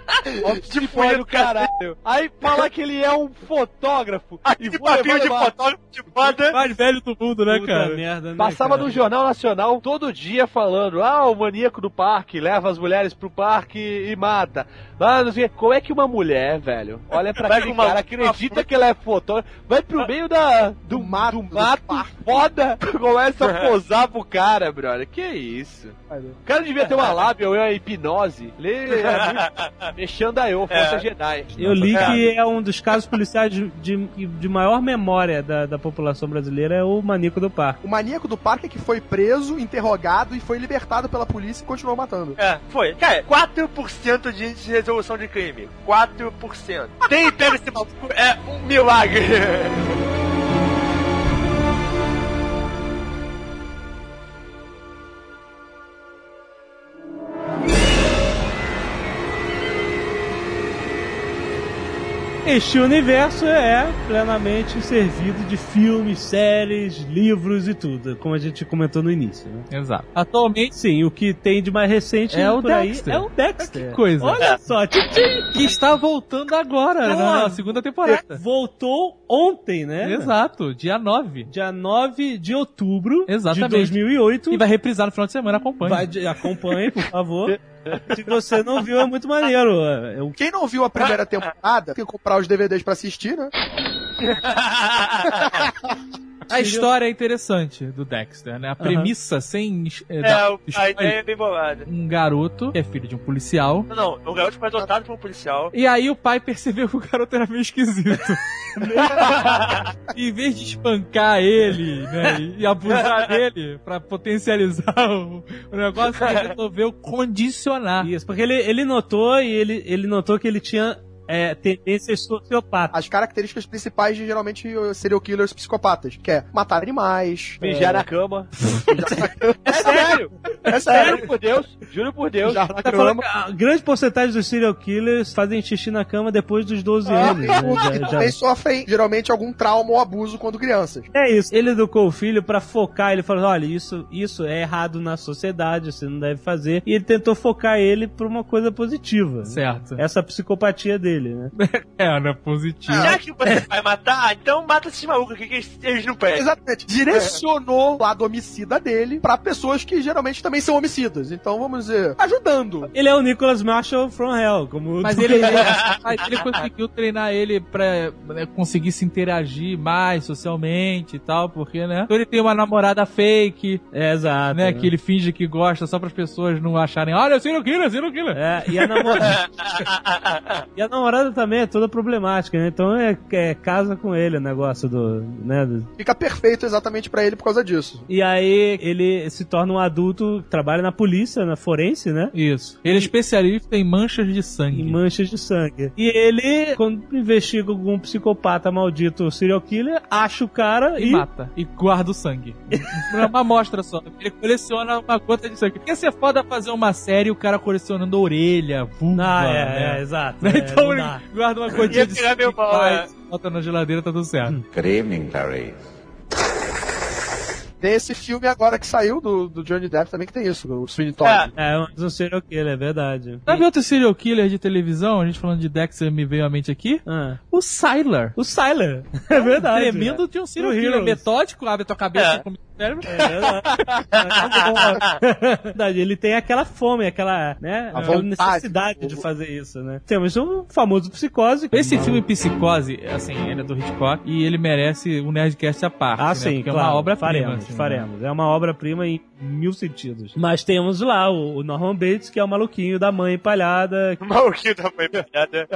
[SPEAKER 3] do caralho. Aí fala que ele é um fotógrafo. e
[SPEAKER 4] papinho de fotógrafo de foda.
[SPEAKER 6] Mais velho do mundo, né,
[SPEAKER 2] Puta
[SPEAKER 6] cara?
[SPEAKER 2] merda, né,
[SPEAKER 3] Passava
[SPEAKER 2] cara?
[SPEAKER 3] no Jornal Nacional todo dia falando: ah, o maníaco do parque leva as mulheres pro parque e mata. Ah, não sei, como é que uma mulher, velho, olha pra aquele
[SPEAKER 4] uma-
[SPEAKER 3] cara, acredita que ela é fotógrafa, vai pro meio da, do, mato, do mato foda, começa a posar pro cara, brother. Que isso? O cara devia ter uma lábia ou uma hipnose. Ele é muito... eu, força
[SPEAKER 4] É.
[SPEAKER 3] Jedi.
[SPEAKER 2] Eu li
[SPEAKER 4] É.
[SPEAKER 2] que é um dos casos policiais de, de, de maior memória da, da população brasileira é o Manico do Parque.
[SPEAKER 5] O maníaco do parque é que foi preso, interrogado e foi libertado pela polícia e continuou matando.
[SPEAKER 4] É, foi. Cara, 4% de índice de resolução de crime. 4%. Tem pega esse maluco, é um milagre.
[SPEAKER 2] este universo é plenamente servido de filmes, séries, livros e tudo, como a gente comentou no início, né?
[SPEAKER 6] Exato. Atualmente,
[SPEAKER 2] Sim, o que tem de mais recente
[SPEAKER 6] É o
[SPEAKER 2] por aí
[SPEAKER 6] Dexter.
[SPEAKER 2] é o Dexter.
[SPEAKER 6] Que coisa.
[SPEAKER 2] Olha só, tchim,
[SPEAKER 6] que está voltando agora,
[SPEAKER 2] Boa.
[SPEAKER 6] na segunda temporada.
[SPEAKER 2] voltou ontem, né?
[SPEAKER 6] Exato, dia 9.
[SPEAKER 2] Dia 9 de outubro
[SPEAKER 6] Exatamente.
[SPEAKER 2] de 2008.
[SPEAKER 6] E vai reprisar no final de semana, acompanhe.
[SPEAKER 2] Vai acompanhe, por favor. Se você não viu, é muito maneiro. É o
[SPEAKER 5] Quem não viu a primeira temporada, tem que comprar os DVDs pra assistir, né?
[SPEAKER 6] A história é interessante do Dexter, né? A premissa sem... eh,
[SPEAKER 4] É,
[SPEAKER 6] dar
[SPEAKER 4] o- a ideia é bem bolada.
[SPEAKER 6] Um garoto que é filho de um policial.
[SPEAKER 4] Não, não, o garoto foi adotado por um policial.
[SPEAKER 6] E aí o pai percebeu que o garoto era meio esquisito. em vez de espancar ele, né, e abusar dele pra potencializar o, o negócio, ele resolveu condicionar.
[SPEAKER 2] Isso, porque ele, ele notou e ele, ele notou que ele tinha é, tendências sociopatas.
[SPEAKER 5] As características principais de geralmente serial killers psicopatas, que é matar animais,
[SPEAKER 3] Mijar
[SPEAKER 5] é,
[SPEAKER 3] na cama.
[SPEAKER 5] é sério, é sério,
[SPEAKER 3] Juro por Deus, juro por Deus.
[SPEAKER 5] na
[SPEAKER 2] Tá falando a grande porcentagem dos serial killers fazem xixi na cama depois dos 12
[SPEAKER 5] Ah,
[SPEAKER 2] anos.
[SPEAKER 5] e
[SPEAKER 2] né? Já-
[SPEAKER 5] e
[SPEAKER 2] já-
[SPEAKER 5] também sofrem geralmente algum trauma ou abuso quando crianças.
[SPEAKER 2] É isso. Ele educou o filho pra focar. Ele falou: olha, isso, isso é errado na sociedade, você não deve fazer. E ele tentou focar ele pra uma coisa positiva. né?
[SPEAKER 6] Certo.
[SPEAKER 2] Essa psicopatia dele, né?
[SPEAKER 6] É, né? Positivo.
[SPEAKER 4] Já que você vai matar, então mata esses malucos aqui que eles- não pedem.
[SPEAKER 5] Exatamente. Direcionou o lado homicida dele pra pessoas que geralmente também são homicidas. Então, vamos dizer, ajudando.
[SPEAKER 2] Ele é o Nicholas Marshall from Hell, como
[SPEAKER 6] Mas ele, ele, mas ele conseguiu treinar ele pra né, conseguir se interagir mais socialmente e tal, porque, né? Então ele tem uma namorada fake,
[SPEAKER 2] É, exato.
[SPEAKER 6] né? Que ele finge que gosta só para as pessoas não acharem, olha, serial killer, serial killer.
[SPEAKER 2] É, e a namorada. e a namorada também é toda problemática, né? Então é, é casa com ele o negócio do. né?
[SPEAKER 5] Fica perfeito exatamente pra ele por causa disso.
[SPEAKER 2] E aí ele se torna um adulto que trabalha na polícia, na forense, né?
[SPEAKER 6] Isso. Ele é especialista em manchas de sangue.
[SPEAKER 2] Em manchas de sangue. E ele, quando investiga algum psicopata maldito serial killer, acha o cara
[SPEAKER 6] E
[SPEAKER 2] e.
[SPEAKER 6] mata. E guarda o sangue. Não é uma amostra só. Ele coleciona uma gota de sangue. Porque ser foda fazer uma série o cara colecionando orelha, vulva,
[SPEAKER 2] Ah, é,
[SPEAKER 6] né?
[SPEAKER 2] é, exato.
[SPEAKER 6] Né?
[SPEAKER 2] É,
[SPEAKER 6] Então
[SPEAKER 2] não
[SPEAKER 6] ele
[SPEAKER 2] dá.
[SPEAKER 6] guarda uma gotinha
[SPEAKER 4] Ia
[SPEAKER 6] de
[SPEAKER 4] meu pau,
[SPEAKER 6] faz, bota na geladeira, tá tudo certo.
[SPEAKER 9] Good evening, Clarice.
[SPEAKER 5] Tem esse filme agora que saiu do, do Johnny Depp também que tem isso, o Sweeney Todd.
[SPEAKER 4] É.
[SPEAKER 2] É, um serial killer, é verdade.
[SPEAKER 6] Sabe outro serial killer de televisão? A gente falando de Dexter me veio à mente aqui?
[SPEAKER 2] Ah.
[SPEAKER 6] O Sylar.
[SPEAKER 2] O Syler. É verdade.
[SPEAKER 6] Tremendo de um serial killer. Metódico, abre tua cabeça
[SPEAKER 4] É.
[SPEAKER 6] e.
[SPEAKER 2] É verdade. É verdade. Ele tem aquela fome, aquela, né,
[SPEAKER 5] A
[SPEAKER 2] aquela
[SPEAKER 5] vontade.
[SPEAKER 2] necessidade de fazer isso, né? Temos um famoso psicose.
[SPEAKER 6] Esse filme Psicose, assim, ele é do Hitchcock e ele merece um Nerdcast à parte.
[SPEAKER 2] Ah,
[SPEAKER 6] né?
[SPEAKER 2] sim,
[SPEAKER 6] Porque
[SPEAKER 2] claro.
[SPEAKER 6] é uma obra-prima.
[SPEAKER 2] Faremos,
[SPEAKER 6] assim, né?
[SPEAKER 2] faremos. É uma obra-prima em mil sentidos. Mas temos lá o, o Norman Bates, que é o maluquinho da mãe empalhada.
[SPEAKER 4] Maluquinho da mãe piada.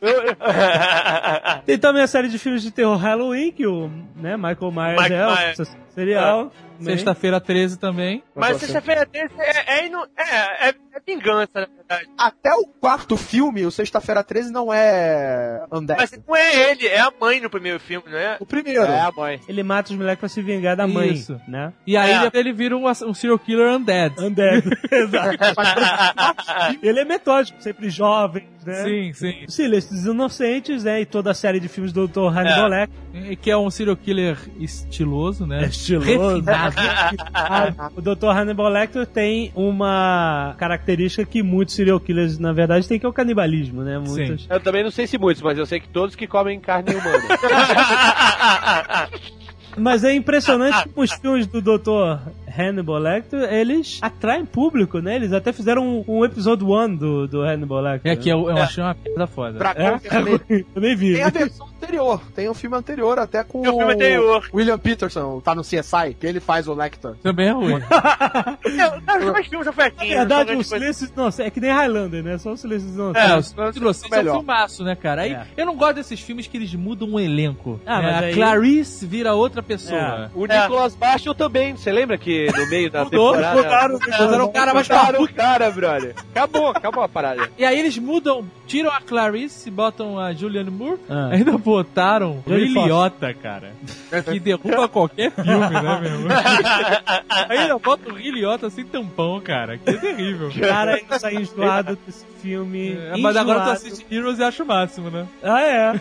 [SPEAKER 2] Tem também a série de filmes de terror Halloween, que o né, Michael Myers
[SPEAKER 4] Michael
[SPEAKER 2] é o
[SPEAKER 4] Myers.
[SPEAKER 2] Serial.
[SPEAKER 6] Sexta-feira 13 também.
[SPEAKER 4] Mas sexta-feira 13 é, é, inu- é, é, é vingança, na verdade.
[SPEAKER 5] Até o quarto filme, o Sexta-feira 13, não é Undead.
[SPEAKER 4] Mas não é ele, é a mãe no primeiro filme, não é?
[SPEAKER 5] O primeiro.
[SPEAKER 3] É a mãe.
[SPEAKER 2] Ele mata os moleques pra se vingar da mãe,
[SPEAKER 6] Isso.
[SPEAKER 2] né?
[SPEAKER 6] E aí
[SPEAKER 4] É.
[SPEAKER 6] ele vira um, um serial killer undead.
[SPEAKER 2] Undead. Exato. Ele é metódico, sempre jovem, né?
[SPEAKER 6] Sim, sim.
[SPEAKER 2] Silêncio dos Inocentes, né? E toda a série de filmes do Dr. Hannibal
[SPEAKER 4] É.
[SPEAKER 2] Lecter.
[SPEAKER 6] E Que é um serial killer estiloso, né?
[SPEAKER 2] Estiloso.
[SPEAKER 6] Refinado.
[SPEAKER 2] O Dr. Hannibal Lecter tem uma característica que muitos serial killers, na verdade, têm, que é o canibalismo, né? Muitos.
[SPEAKER 3] Eu também não sei se muitos, mas eu sei que todos que comem carne humana.
[SPEAKER 2] Mas é impressionante como os filmes do Dr. Hannibal Lecter, eles atraem público, né? Eles até fizeram um, um episódio 1 do, do Hannibal Lecter.
[SPEAKER 6] É que eu, eu achei uma piada foda.
[SPEAKER 5] Dragão
[SPEAKER 2] É?
[SPEAKER 5] Vermelho.
[SPEAKER 2] Eu nem vi.
[SPEAKER 5] Tem a versão anterior. Tem um filme anterior, até com
[SPEAKER 4] Tem o filme anterior.
[SPEAKER 5] William Peterson, tá no CSI, que ele faz o Lecter.
[SPEAKER 6] Também é ruim.
[SPEAKER 4] Não, cara, os meus filmes são
[SPEAKER 2] Na
[SPEAKER 4] fraquinhos.
[SPEAKER 2] verdade,
[SPEAKER 4] não
[SPEAKER 2] o. Silêncio Inocente é que nem Highlander, né? Só o Silêncio
[SPEAKER 6] É,
[SPEAKER 2] Inocente.
[SPEAKER 6] o Inocente é um filmaço, né, cara? Aí,
[SPEAKER 2] É.
[SPEAKER 6] Eu não gosto desses filmes que eles mudam o elenco.
[SPEAKER 2] Ah,
[SPEAKER 6] né?
[SPEAKER 2] mas
[SPEAKER 6] A
[SPEAKER 2] aí-
[SPEAKER 6] Clarice vira outra pessoa.
[SPEAKER 3] O
[SPEAKER 4] É.
[SPEAKER 3] Nicolas Marshall também. Você lembra que morrer no meio da
[SPEAKER 6] Mudou,
[SPEAKER 3] temporada.
[SPEAKER 6] mudaram, mudaram o cara mais
[SPEAKER 3] Mudaram o cara, brother. Acabou, acabou a parada.
[SPEAKER 6] E aí eles mudam, tiram a Clarice e botam a Julianne Moore.
[SPEAKER 2] Ah.
[SPEAKER 6] Ainda botaram o. Liotta, cara. Que derruba qualquer filme, né, meu irmão? Ainda bota o Ray Liotta sem tampão, cara. Que terrível.
[SPEAKER 2] Cara, eu saí enjoado desse filme.
[SPEAKER 6] É, mas agora tu
[SPEAKER 2] enjoado.
[SPEAKER 6] assiste Heroes e acha o máximo, né?
[SPEAKER 2] Ah, é.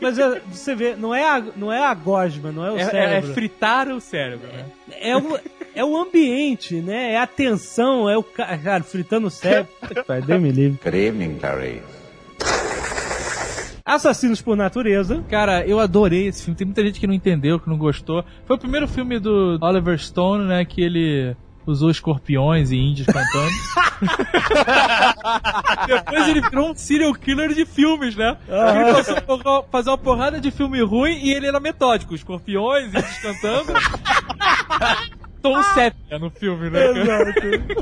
[SPEAKER 2] Mas é, você vê, não é a, não é a gosma, não é o
[SPEAKER 6] É, é, é
[SPEAKER 2] cérebro.
[SPEAKER 6] fritar o cérebro, né?
[SPEAKER 2] É o, é o ambiente, né? É a tensão, é o ca- cara fritando o cérebro. Pai, Deus me livre.
[SPEAKER 9] Good evening, Clarice.
[SPEAKER 2] Assassinos por natureza.
[SPEAKER 6] Cara, eu adorei esse filme. Tem muita gente que não entendeu, que não gostou. Foi o primeiro filme do Oliver Stone, né? Que ele usou escorpiões e índios cantando. Depois ele virou um serial killer de filmes, né? Ele passou a fazer uma porrada de filme ruim e ele era metódico. Escorpiões, índios cantando. Tom Sépia no filme, né? cara?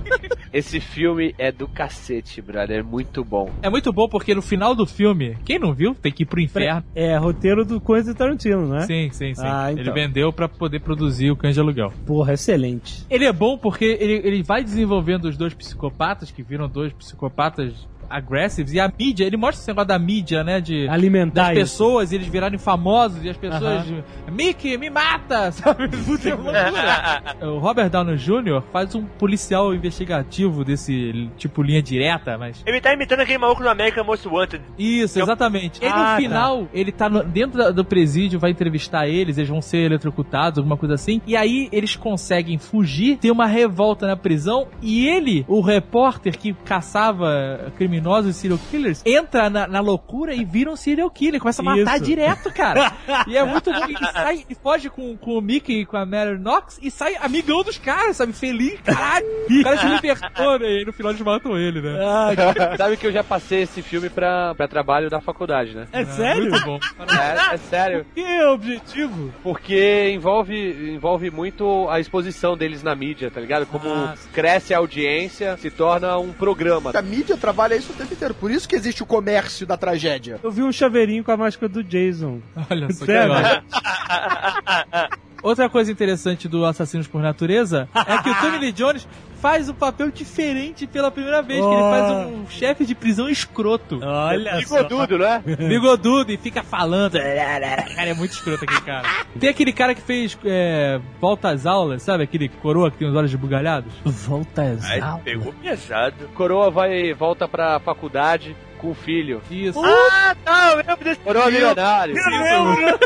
[SPEAKER 3] Esse filme é do cacete, brother. É muito bom.
[SPEAKER 6] É muito bom porque no final do filme, quem não viu, tem que ir pro inferno.
[SPEAKER 2] É, roteiro do Quentin Tarantino, né?
[SPEAKER 6] Sim, sim, sim.
[SPEAKER 2] Ah,
[SPEAKER 6] Ele
[SPEAKER 2] então.
[SPEAKER 6] vendeu pra poder produzir o Cães de Aluguel.
[SPEAKER 2] Porra, excelente.
[SPEAKER 6] Ele é bom porque ele, ele vai desenvolvendo os dois psicopatas, que viram dois psicopatas aggressives, e a mídia, ele mostra esse negócio da mídia, né, de...
[SPEAKER 2] Alimentar
[SPEAKER 6] Das
[SPEAKER 2] isso.
[SPEAKER 6] pessoas, e eles virarem famosos, e as pessoas... Mickey, me mata! Sabe? É o Robert Downey Jr. faz um policial investigativo desse, tipo, linha direta, mas...
[SPEAKER 4] Ele tá imitando aquele maluco do American Most Wanted.
[SPEAKER 6] Isso, exatamente. E aí,
[SPEAKER 2] Ah,
[SPEAKER 6] no
[SPEAKER 2] tá.
[SPEAKER 6] final, ele tá no- dentro da- do presídio, vai entrevistar eles, eles vão ser eletrocutados, alguma coisa assim. E aí eles conseguem fugir, tem uma revolta na prisão, e ele, o repórter que caçava criminosos e serial killers, entra na, na loucura e vira um serial killer, começa a matar
[SPEAKER 2] Isso.
[SPEAKER 6] direto, cara. e é muito bom. Ele sai e foge com, com o Mickey e com a Mary Knox e sai amigão dos caras, sabe? Feliz, caralho. O cara se libertou, né? E aí no final eles matam ele, né?
[SPEAKER 3] Sabe que eu já passei esse filme pra, pra trabalho da faculdade, né?
[SPEAKER 2] É sério?
[SPEAKER 6] Muito bom.
[SPEAKER 3] É, é sério.
[SPEAKER 2] Que é o objetivo?
[SPEAKER 3] Porque envolve, envolve muito a exposição deles na mídia, tá ligado? Como
[SPEAKER 2] Ah.
[SPEAKER 3] cresce a audiência, se torna um programa.
[SPEAKER 5] A mídia trabalha isso o tempo inteiro. Por isso que existe o comércio da tragédia.
[SPEAKER 2] Eu vi um chaveirinho com a máscara do Jason.
[SPEAKER 6] Olha só que
[SPEAKER 2] Sério?
[SPEAKER 6] legal. Outra coisa interessante do Assassinos por Natureza é que o Tommy Lee Jones faz um papel diferente pela primeira vez, que ele
[SPEAKER 2] Oh.
[SPEAKER 6] faz um chefe de prisão escroto.
[SPEAKER 2] Olha só.
[SPEAKER 3] Bigodudo, né?
[SPEAKER 6] Bigodudo e fica falando. Cara, é muito escroto aquele cara. Tem aquele cara que fez é, Volta às Aulas, sabe? Aquele coroa que tem os olhos bugalhados.
[SPEAKER 2] Volta
[SPEAKER 4] Aí
[SPEAKER 2] exato.
[SPEAKER 4] pegou pesado.
[SPEAKER 3] Coroa vai volta pra faculdade com o filho.
[SPEAKER 6] Isso.
[SPEAKER 4] Ah, não, eu lembro desse
[SPEAKER 3] Coroa milionário.
[SPEAKER 4] Eu lembro.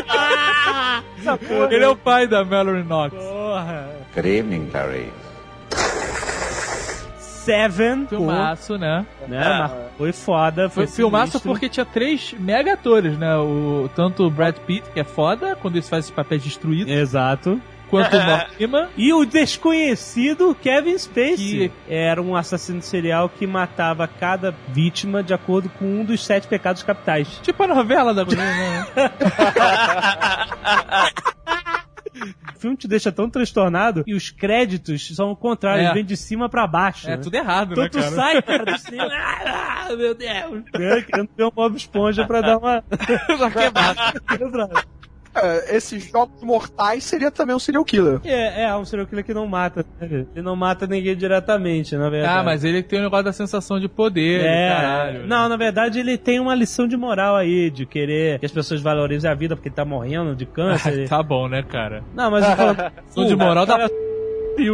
[SPEAKER 6] Ele é o pai da Mallory Knox.
[SPEAKER 2] Porra.
[SPEAKER 9] Good evening, Clarice.
[SPEAKER 2] Seven.
[SPEAKER 6] Filmaço, né?
[SPEAKER 2] pô, né? Mas Foi foda.
[SPEAKER 6] Foi
[SPEAKER 2] Foi
[SPEAKER 6] filmaço
[SPEAKER 2] sinistro.
[SPEAKER 6] porque tinha três mega atores, né? O, tanto o Brad Pitt, que é foda, quando ele faz esse papel destruído,
[SPEAKER 2] Exato.
[SPEAKER 6] quanto Freeman.
[SPEAKER 2] E o desconhecido Kevin Spacey
[SPEAKER 6] Que-
[SPEAKER 2] era um assassino serial que matava cada vítima de acordo com um dos sete pecados capitais.
[SPEAKER 6] Tipo a novela da Globo, né?
[SPEAKER 2] O filme te deixa tão transtornado e os créditos são o contrário,
[SPEAKER 6] É.
[SPEAKER 2] eles vêm de cima pra baixo.
[SPEAKER 6] É
[SPEAKER 2] né?
[SPEAKER 6] tudo errado,
[SPEAKER 2] Então
[SPEAKER 6] né,
[SPEAKER 2] tu
[SPEAKER 6] cara?
[SPEAKER 2] sai, cara, do cinema. Ah, meu Deus. É, querendo ver uma Bob Esponja pra dar uma...
[SPEAKER 5] É, esses jogos mortais seria também um serial killer.
[SPEAKER 2] É, é um serial killer que não mata. né? Ele não mata ninguém diretamente, na verdade.
[SPEAKER 6] Ah, mas ele tem o negócio da sensação de poder,
[SPEAKER 2] É,
[SPEAKER 6] caralho. né?
[SPEAKER 2] não, na verdade ele tem uma lição de moral aí, de querer que as pessoas valorizem a vida porque ele tá morrendo de câncer.
[SPEAKER 6] tá bom, né, cara?
[SPEAKER 2] Não, mas
[SPEAKER 6] Lição de moral da p...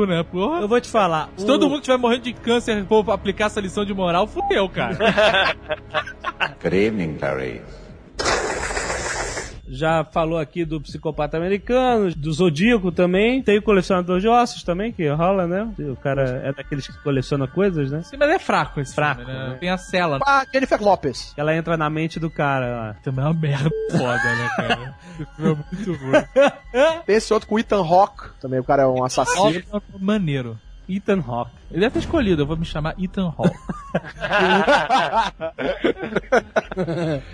[SPEAKER 6] né, porra?
[SPEAKER 2] eu vou te falar.
[SPEAKER 6] Se
[SPEAKER 2] o-
[SPEAKER 6] todo mundo estiver morrendo de câncer for aplicar essa lição de moral, fudeu, cara.
[SPEAKER 9] Good evening, Clarice.
[SPEAKER 2] Já falou aqui do psicopata americano, do Zodíaco também, tem o colecionador de ossos também, que rola, né? O cara é daqueles que coleciona coisas, né?
[SPEAKER 6] Sim, mas é fraco esse
[SPEAKER 2] Fraco,
[SPEAKER 6] filme, né?
[SPEAKER 2] né?
[SPEAKER 6] Tem a cela.
[SPEAKER 5] Ah, Jennifer Lopes.
[SPEAKER 2] Ela entra na mente do cara lá.
[SPEAKER 6] Também é uma merda foda, né, cara? É muito ruim.
[SPEAKER 5] Esse outro com Ethan Hawke. Também o cara é um assassino.
[SPEAKER 6] Ó, Maneiro.
[SPEAKER 2] Ethan Hawke.
[SPEAKER 6] Ele deve ter escolhido, eu vou me chamar Ethan Hawke.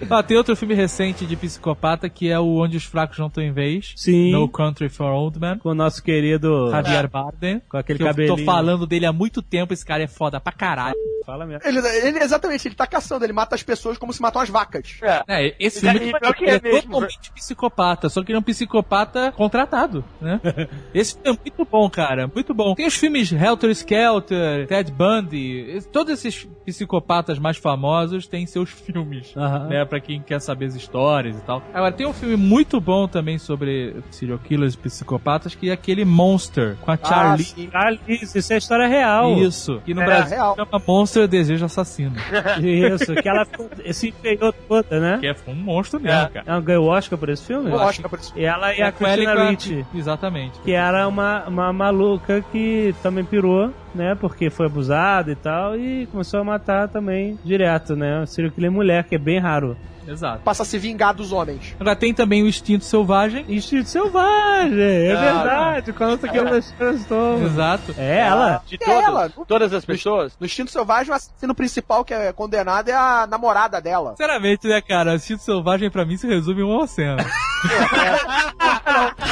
[SPEAKER 6] Ah, tem outro filme recente de psicopata que é o Onde os Fracos Não Têm Vez.
[SPEAKER 2] Sim.
[SPEAKER 6] No Country for Old Men.
[SPEAKER 2] Com o nosso querido
[SPEAKER 6] Javier Bardem.
[SPEAKER 2] Com aquele
[SPEAKER 6] que eu
[SPEAKER 2] cabelinho.
[SPEAKER 6] tô falando dele há muito tempo, esse cara é foda pra caralho.
[SPEAKER 2] Fala mesmo.
[SPEAKER 5] Ele, ele, exatamente, ele tá caçando, ele mata as pessoas como se matam as vacas.
[SPEAKER 6] É, esse
[SPEAKER 4] E-
[SPEAKER 6] filme
[SPEAKER 4] que é
[SPEAKER 6] é
[SPEAKER 4] mesmo,
[SPEAKER 6] totalmente psicopata, só que ele é um psicopata contratado, né? esse filme é muito bom, cara, muito bom. Tem os filmes Helter Skelter, Ted Bundy, todos esses psicopatas mais famosos têm seus filmes, né? Pra quem quer saber as histórias e tal. Agora, tem um filme muito bom também sobre serial killers e psicopatas, que é aquele Monster, com a Charlie.
[SPEAKER 5] sim.
[SPEAKER 2] Alice, isso é história real.
[SPEAKER 6] Isso, que no
[SPEAKER 2] É,
[SPEAKER 6] Brasil
[SPEAKER 5] real.
[SPEAKER 6] chama Monster Desejo Assassino.
[SPEAKER 2] Isso, que ela se enfeiou toda, né?
[SPEAKER 6] que é um monstro mesmo, cara.
[SPEAKER 2] Ela ganhou o Oscar por esse filme?
[SPEAKER 5] É por isso.
[SPEAKER 2] E ela e a
[SPEAKER 6] e
[SPEAKER 2] Christina
[SPEAKER 6] a-
[SPEAKER 2] Ricci.
[SPEAKER 6] Exatamente.
[SPEAKER 2] Que era uma, uma maluca que também pirou, né? Porque foi abusada e tal. E começou a matar também direto, né? Serial killer mulher, que é bem raro.
[SPEAKER 6] Exato.
[SPEAKER 5] Passa a se vingar dos homens.
[SPEAKER 6] Agora tem também o Instinto Selvagem.
[SPEAKER 2] Instinto Selvagem, é
[SPEAKER 3] Ah,
[SPEAKER 2] verdade. Com a nossa querida Sharon Stone.
[SPEAKER 6] Exato.
[SPEAKER 2] É ela.
[SPEAKER 3] De
[SPEAKER 5] É
[SPEAKER 3] todas,
[SPEAKER 5] ela.
[SPEAKER 3] todas as pessoas?
[SPEAKER 5] No Instinto Selvagem, o assassino principal que é condenado é a namorada dela.
[SPEAKER 6] Sinceramente, né, cara? Instinto Selvagem pra mim se resume em uma cena.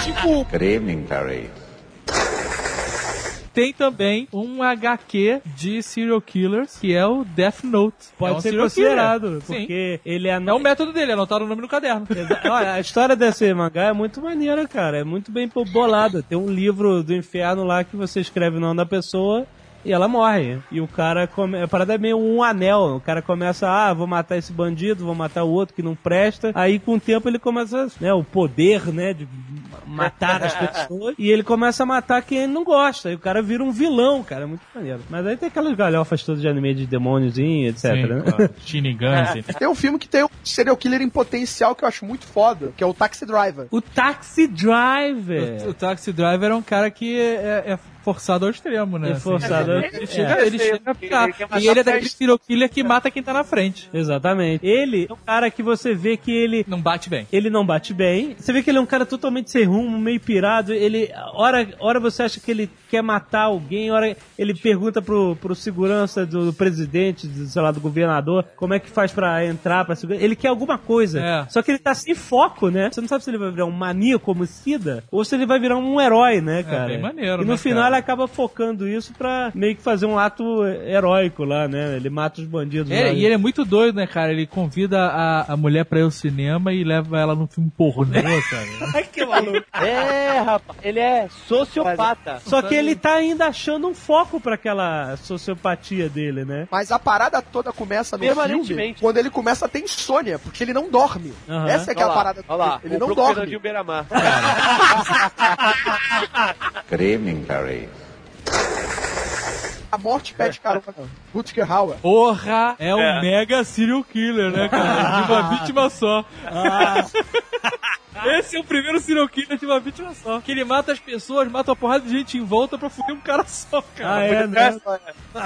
[SPEAKER 5] Tipo,
[SPEAKER 9] Good evening, Perry.
[SPEAKER 6] Tem também um HQ de serial killers, que é o Death Note.
[SPEAKER 2] Pode
[SPEAKER 6] é um
[SPEAKER 2] ser considerado,
[SPEAKER 6] killer. Sim.
[SPEAKER 2] porque ele é...
[SPEAKER 6] É o método dele, anotaram o nome no caderno.
[SPEAKER 2] Olha, a história desse mangá é muito maneira, cara. É muito bem bolada. Tem um livro do inferno lá que você escreve o nome da pessoa e ela morre. E o cara come... A parada é meio um anel. O cara começa, ah, vou matar esse bandido, vou matar o outro que não presta. Aí com o tempo ele começa, né, o poder, né, de matar as pessoas. E ele começa a matar quem ele não gosta. E o cara vira um vilão, cara. É muito maneiro. Mas aí tem aquelas galhofas todas de anime de demôniozinho, etc,
[SPEAKER 6] Sim,
[SPEAKER 2] né?
[SPEAKER 6] claro. Shinigami.
[SPEAKER 5] tem um filme que tem um serial killer em potencial que eu acho muito foda, que é o Taxi Driver.
[SPEAKER 2] O Taxi Driver.
[SPEAKER 6] O, o Taxi Driver é um cara que é, é forçado ao extremo, né?
[SPEAKER 2] É forçado.
[SPEAKER 6] Assim, ele chega,
[SPEAKER 4] É.
[SPEAKER 6] ele chega a ficar. E ele é daquele serial killer que mata quem tá na frente.
[SPEAKER 2] Exatamente. Ele é um cara que você vê que ele
[SPEAKER 6] Não bate bem.
[SPEAKER 2] ele não bate bem. Você vê que ele é um cara totalmente sem rumo, meio pirado. Ele, hora, hora você acha que ele quer matar alguém, hora ele pergunta pro, pro segurança do presidente, do, sei lá, do governador, como é que faz pra entrar pra segurança. Ele quer alguma coisa.
[SPEAKER 6] É.
[SPEAKER 2] Só que ele tá sem foco, né? Você não sabe se ele vai virar um maníaco homicida ou se ele vai virar um herói, né, cara?
[SPEAKER 6] bem maneiro,
[SPEAKER 2] E no
[SPEAKER 6] né,
[SPEAKER 2] final
[SPEAKER 6] cara?
[SPEAKER 2] Acaba focando isso pra meio que fazer um ato heróico lá, né? Ele mata os bandidos.
[SPEAKER 6] É,
[SPEAKER 2] lá.
[SPEAKER 6] e ele é muito doido, né, cara? Ele convida a, a mulher pra ir ao cinema e leva ela num filme pornô, cara.
[SPEAKER 2] Ai, que maluco.
[SPEAKER 3] É, rapaz. Ele é sociopata.
[SPEAKER 2] Só que ele tá ainda achando um foco pra aquela sociopatia dele, né?
[SPEAKER 5] Mas a parada toda começa no filme quando ele começa a ter insônia, porque ele não dorme.
[SPEAKER 2] Aham.
[SPEAKER 5] Essa é que é a
[SPEAKER 3] Olha lá,
[SPEAKER 5] parada.
[SPEAKER 3] olha lá,
[SPEAKER 5] Ele
[SPEAKER 3] o
[SPEAKER 5] não dorme.
[SPEAKER 3] Fernandinho Beiramar.
[SPEAKER 5] A morte pede carona. Rutger Hauer.
[SPEAKER 6] Porra, é um
[SPEAKER 4] É.
[SPEAKER 6] mega serial killer, né, cara? De uma vítima só. Esse é o primeiro serial killer de uma vítima só. Que ele mata as pessoas, mata uma porrada de gente em volta pra fuder um cara só, cara.
[SPEAKER 2] Ah, é, né?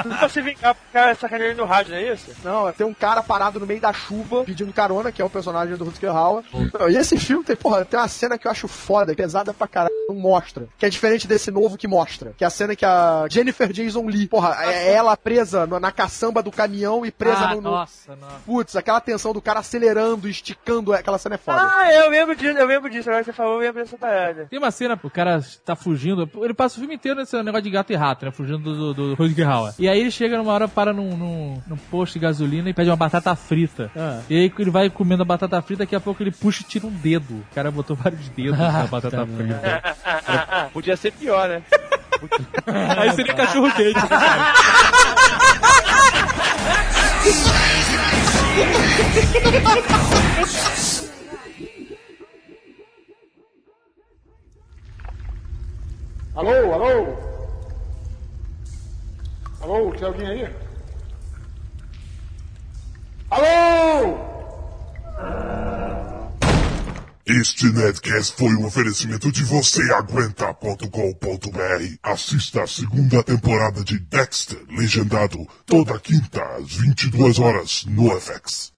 [SPEAKER 4] Não pra se vingar porque o cara sacaneou ele no rádio, não é isso?
[SPEAKER 5] Não, tem um cara parado no meio da chuva pedindo carona, que é o personagem do Rutger Hauer. Não, e esse filme tem, porra, tem uma cena que eu acho foda, pesada pra caralho, não mostra. Que é diferente desse novo que mostra. Que é a cena que a Jennifer Jason Lee, porra, é ela presa na caçamba do caminhão e presa
[SPEAKER 6] Ah,
[SPEAKER 5] no, no.
[SPEAKER 6] nossa, nossa.
[SPEAKER 5] Putz, aquela tensão do cara acelerando, esticando, aquela cena é foda.
[SPEAKER 4] Ah, eu lembro disso, eu lembro disso. Agora que você falou, eu lembro dessa parada.
[SPEAKER 6] Tem uma cena, o cara tá fugindo, ele passa o filme inteiro nesse negócio de gato e rato, né? Fugindo do, do, do Hauer. E aí ele chega numa hora, para num, num, num posto de gasolina e pede uma batata frita.
[SPEAKER 2] Ah.
[SPEAKER 6] E aí ele vai comendo a batata frita, daqui a pouco ele puxa e tira um dedo. O cara botou vários dedos na batata frita.
[SPEAKER 3] Podia ser pior, né?
[SPEAKER 6] aí seria cachorro quente.
[SPEAKER 11] Alô, alô? Alô, tem alguém aí? Alô?
[SPEAKER 1] Este Nedcast foi um oferecimento de vocêaguenta.com.br. Assista a segunda temporada de Dexter, legendado, toda quinta às 22 horas no FX.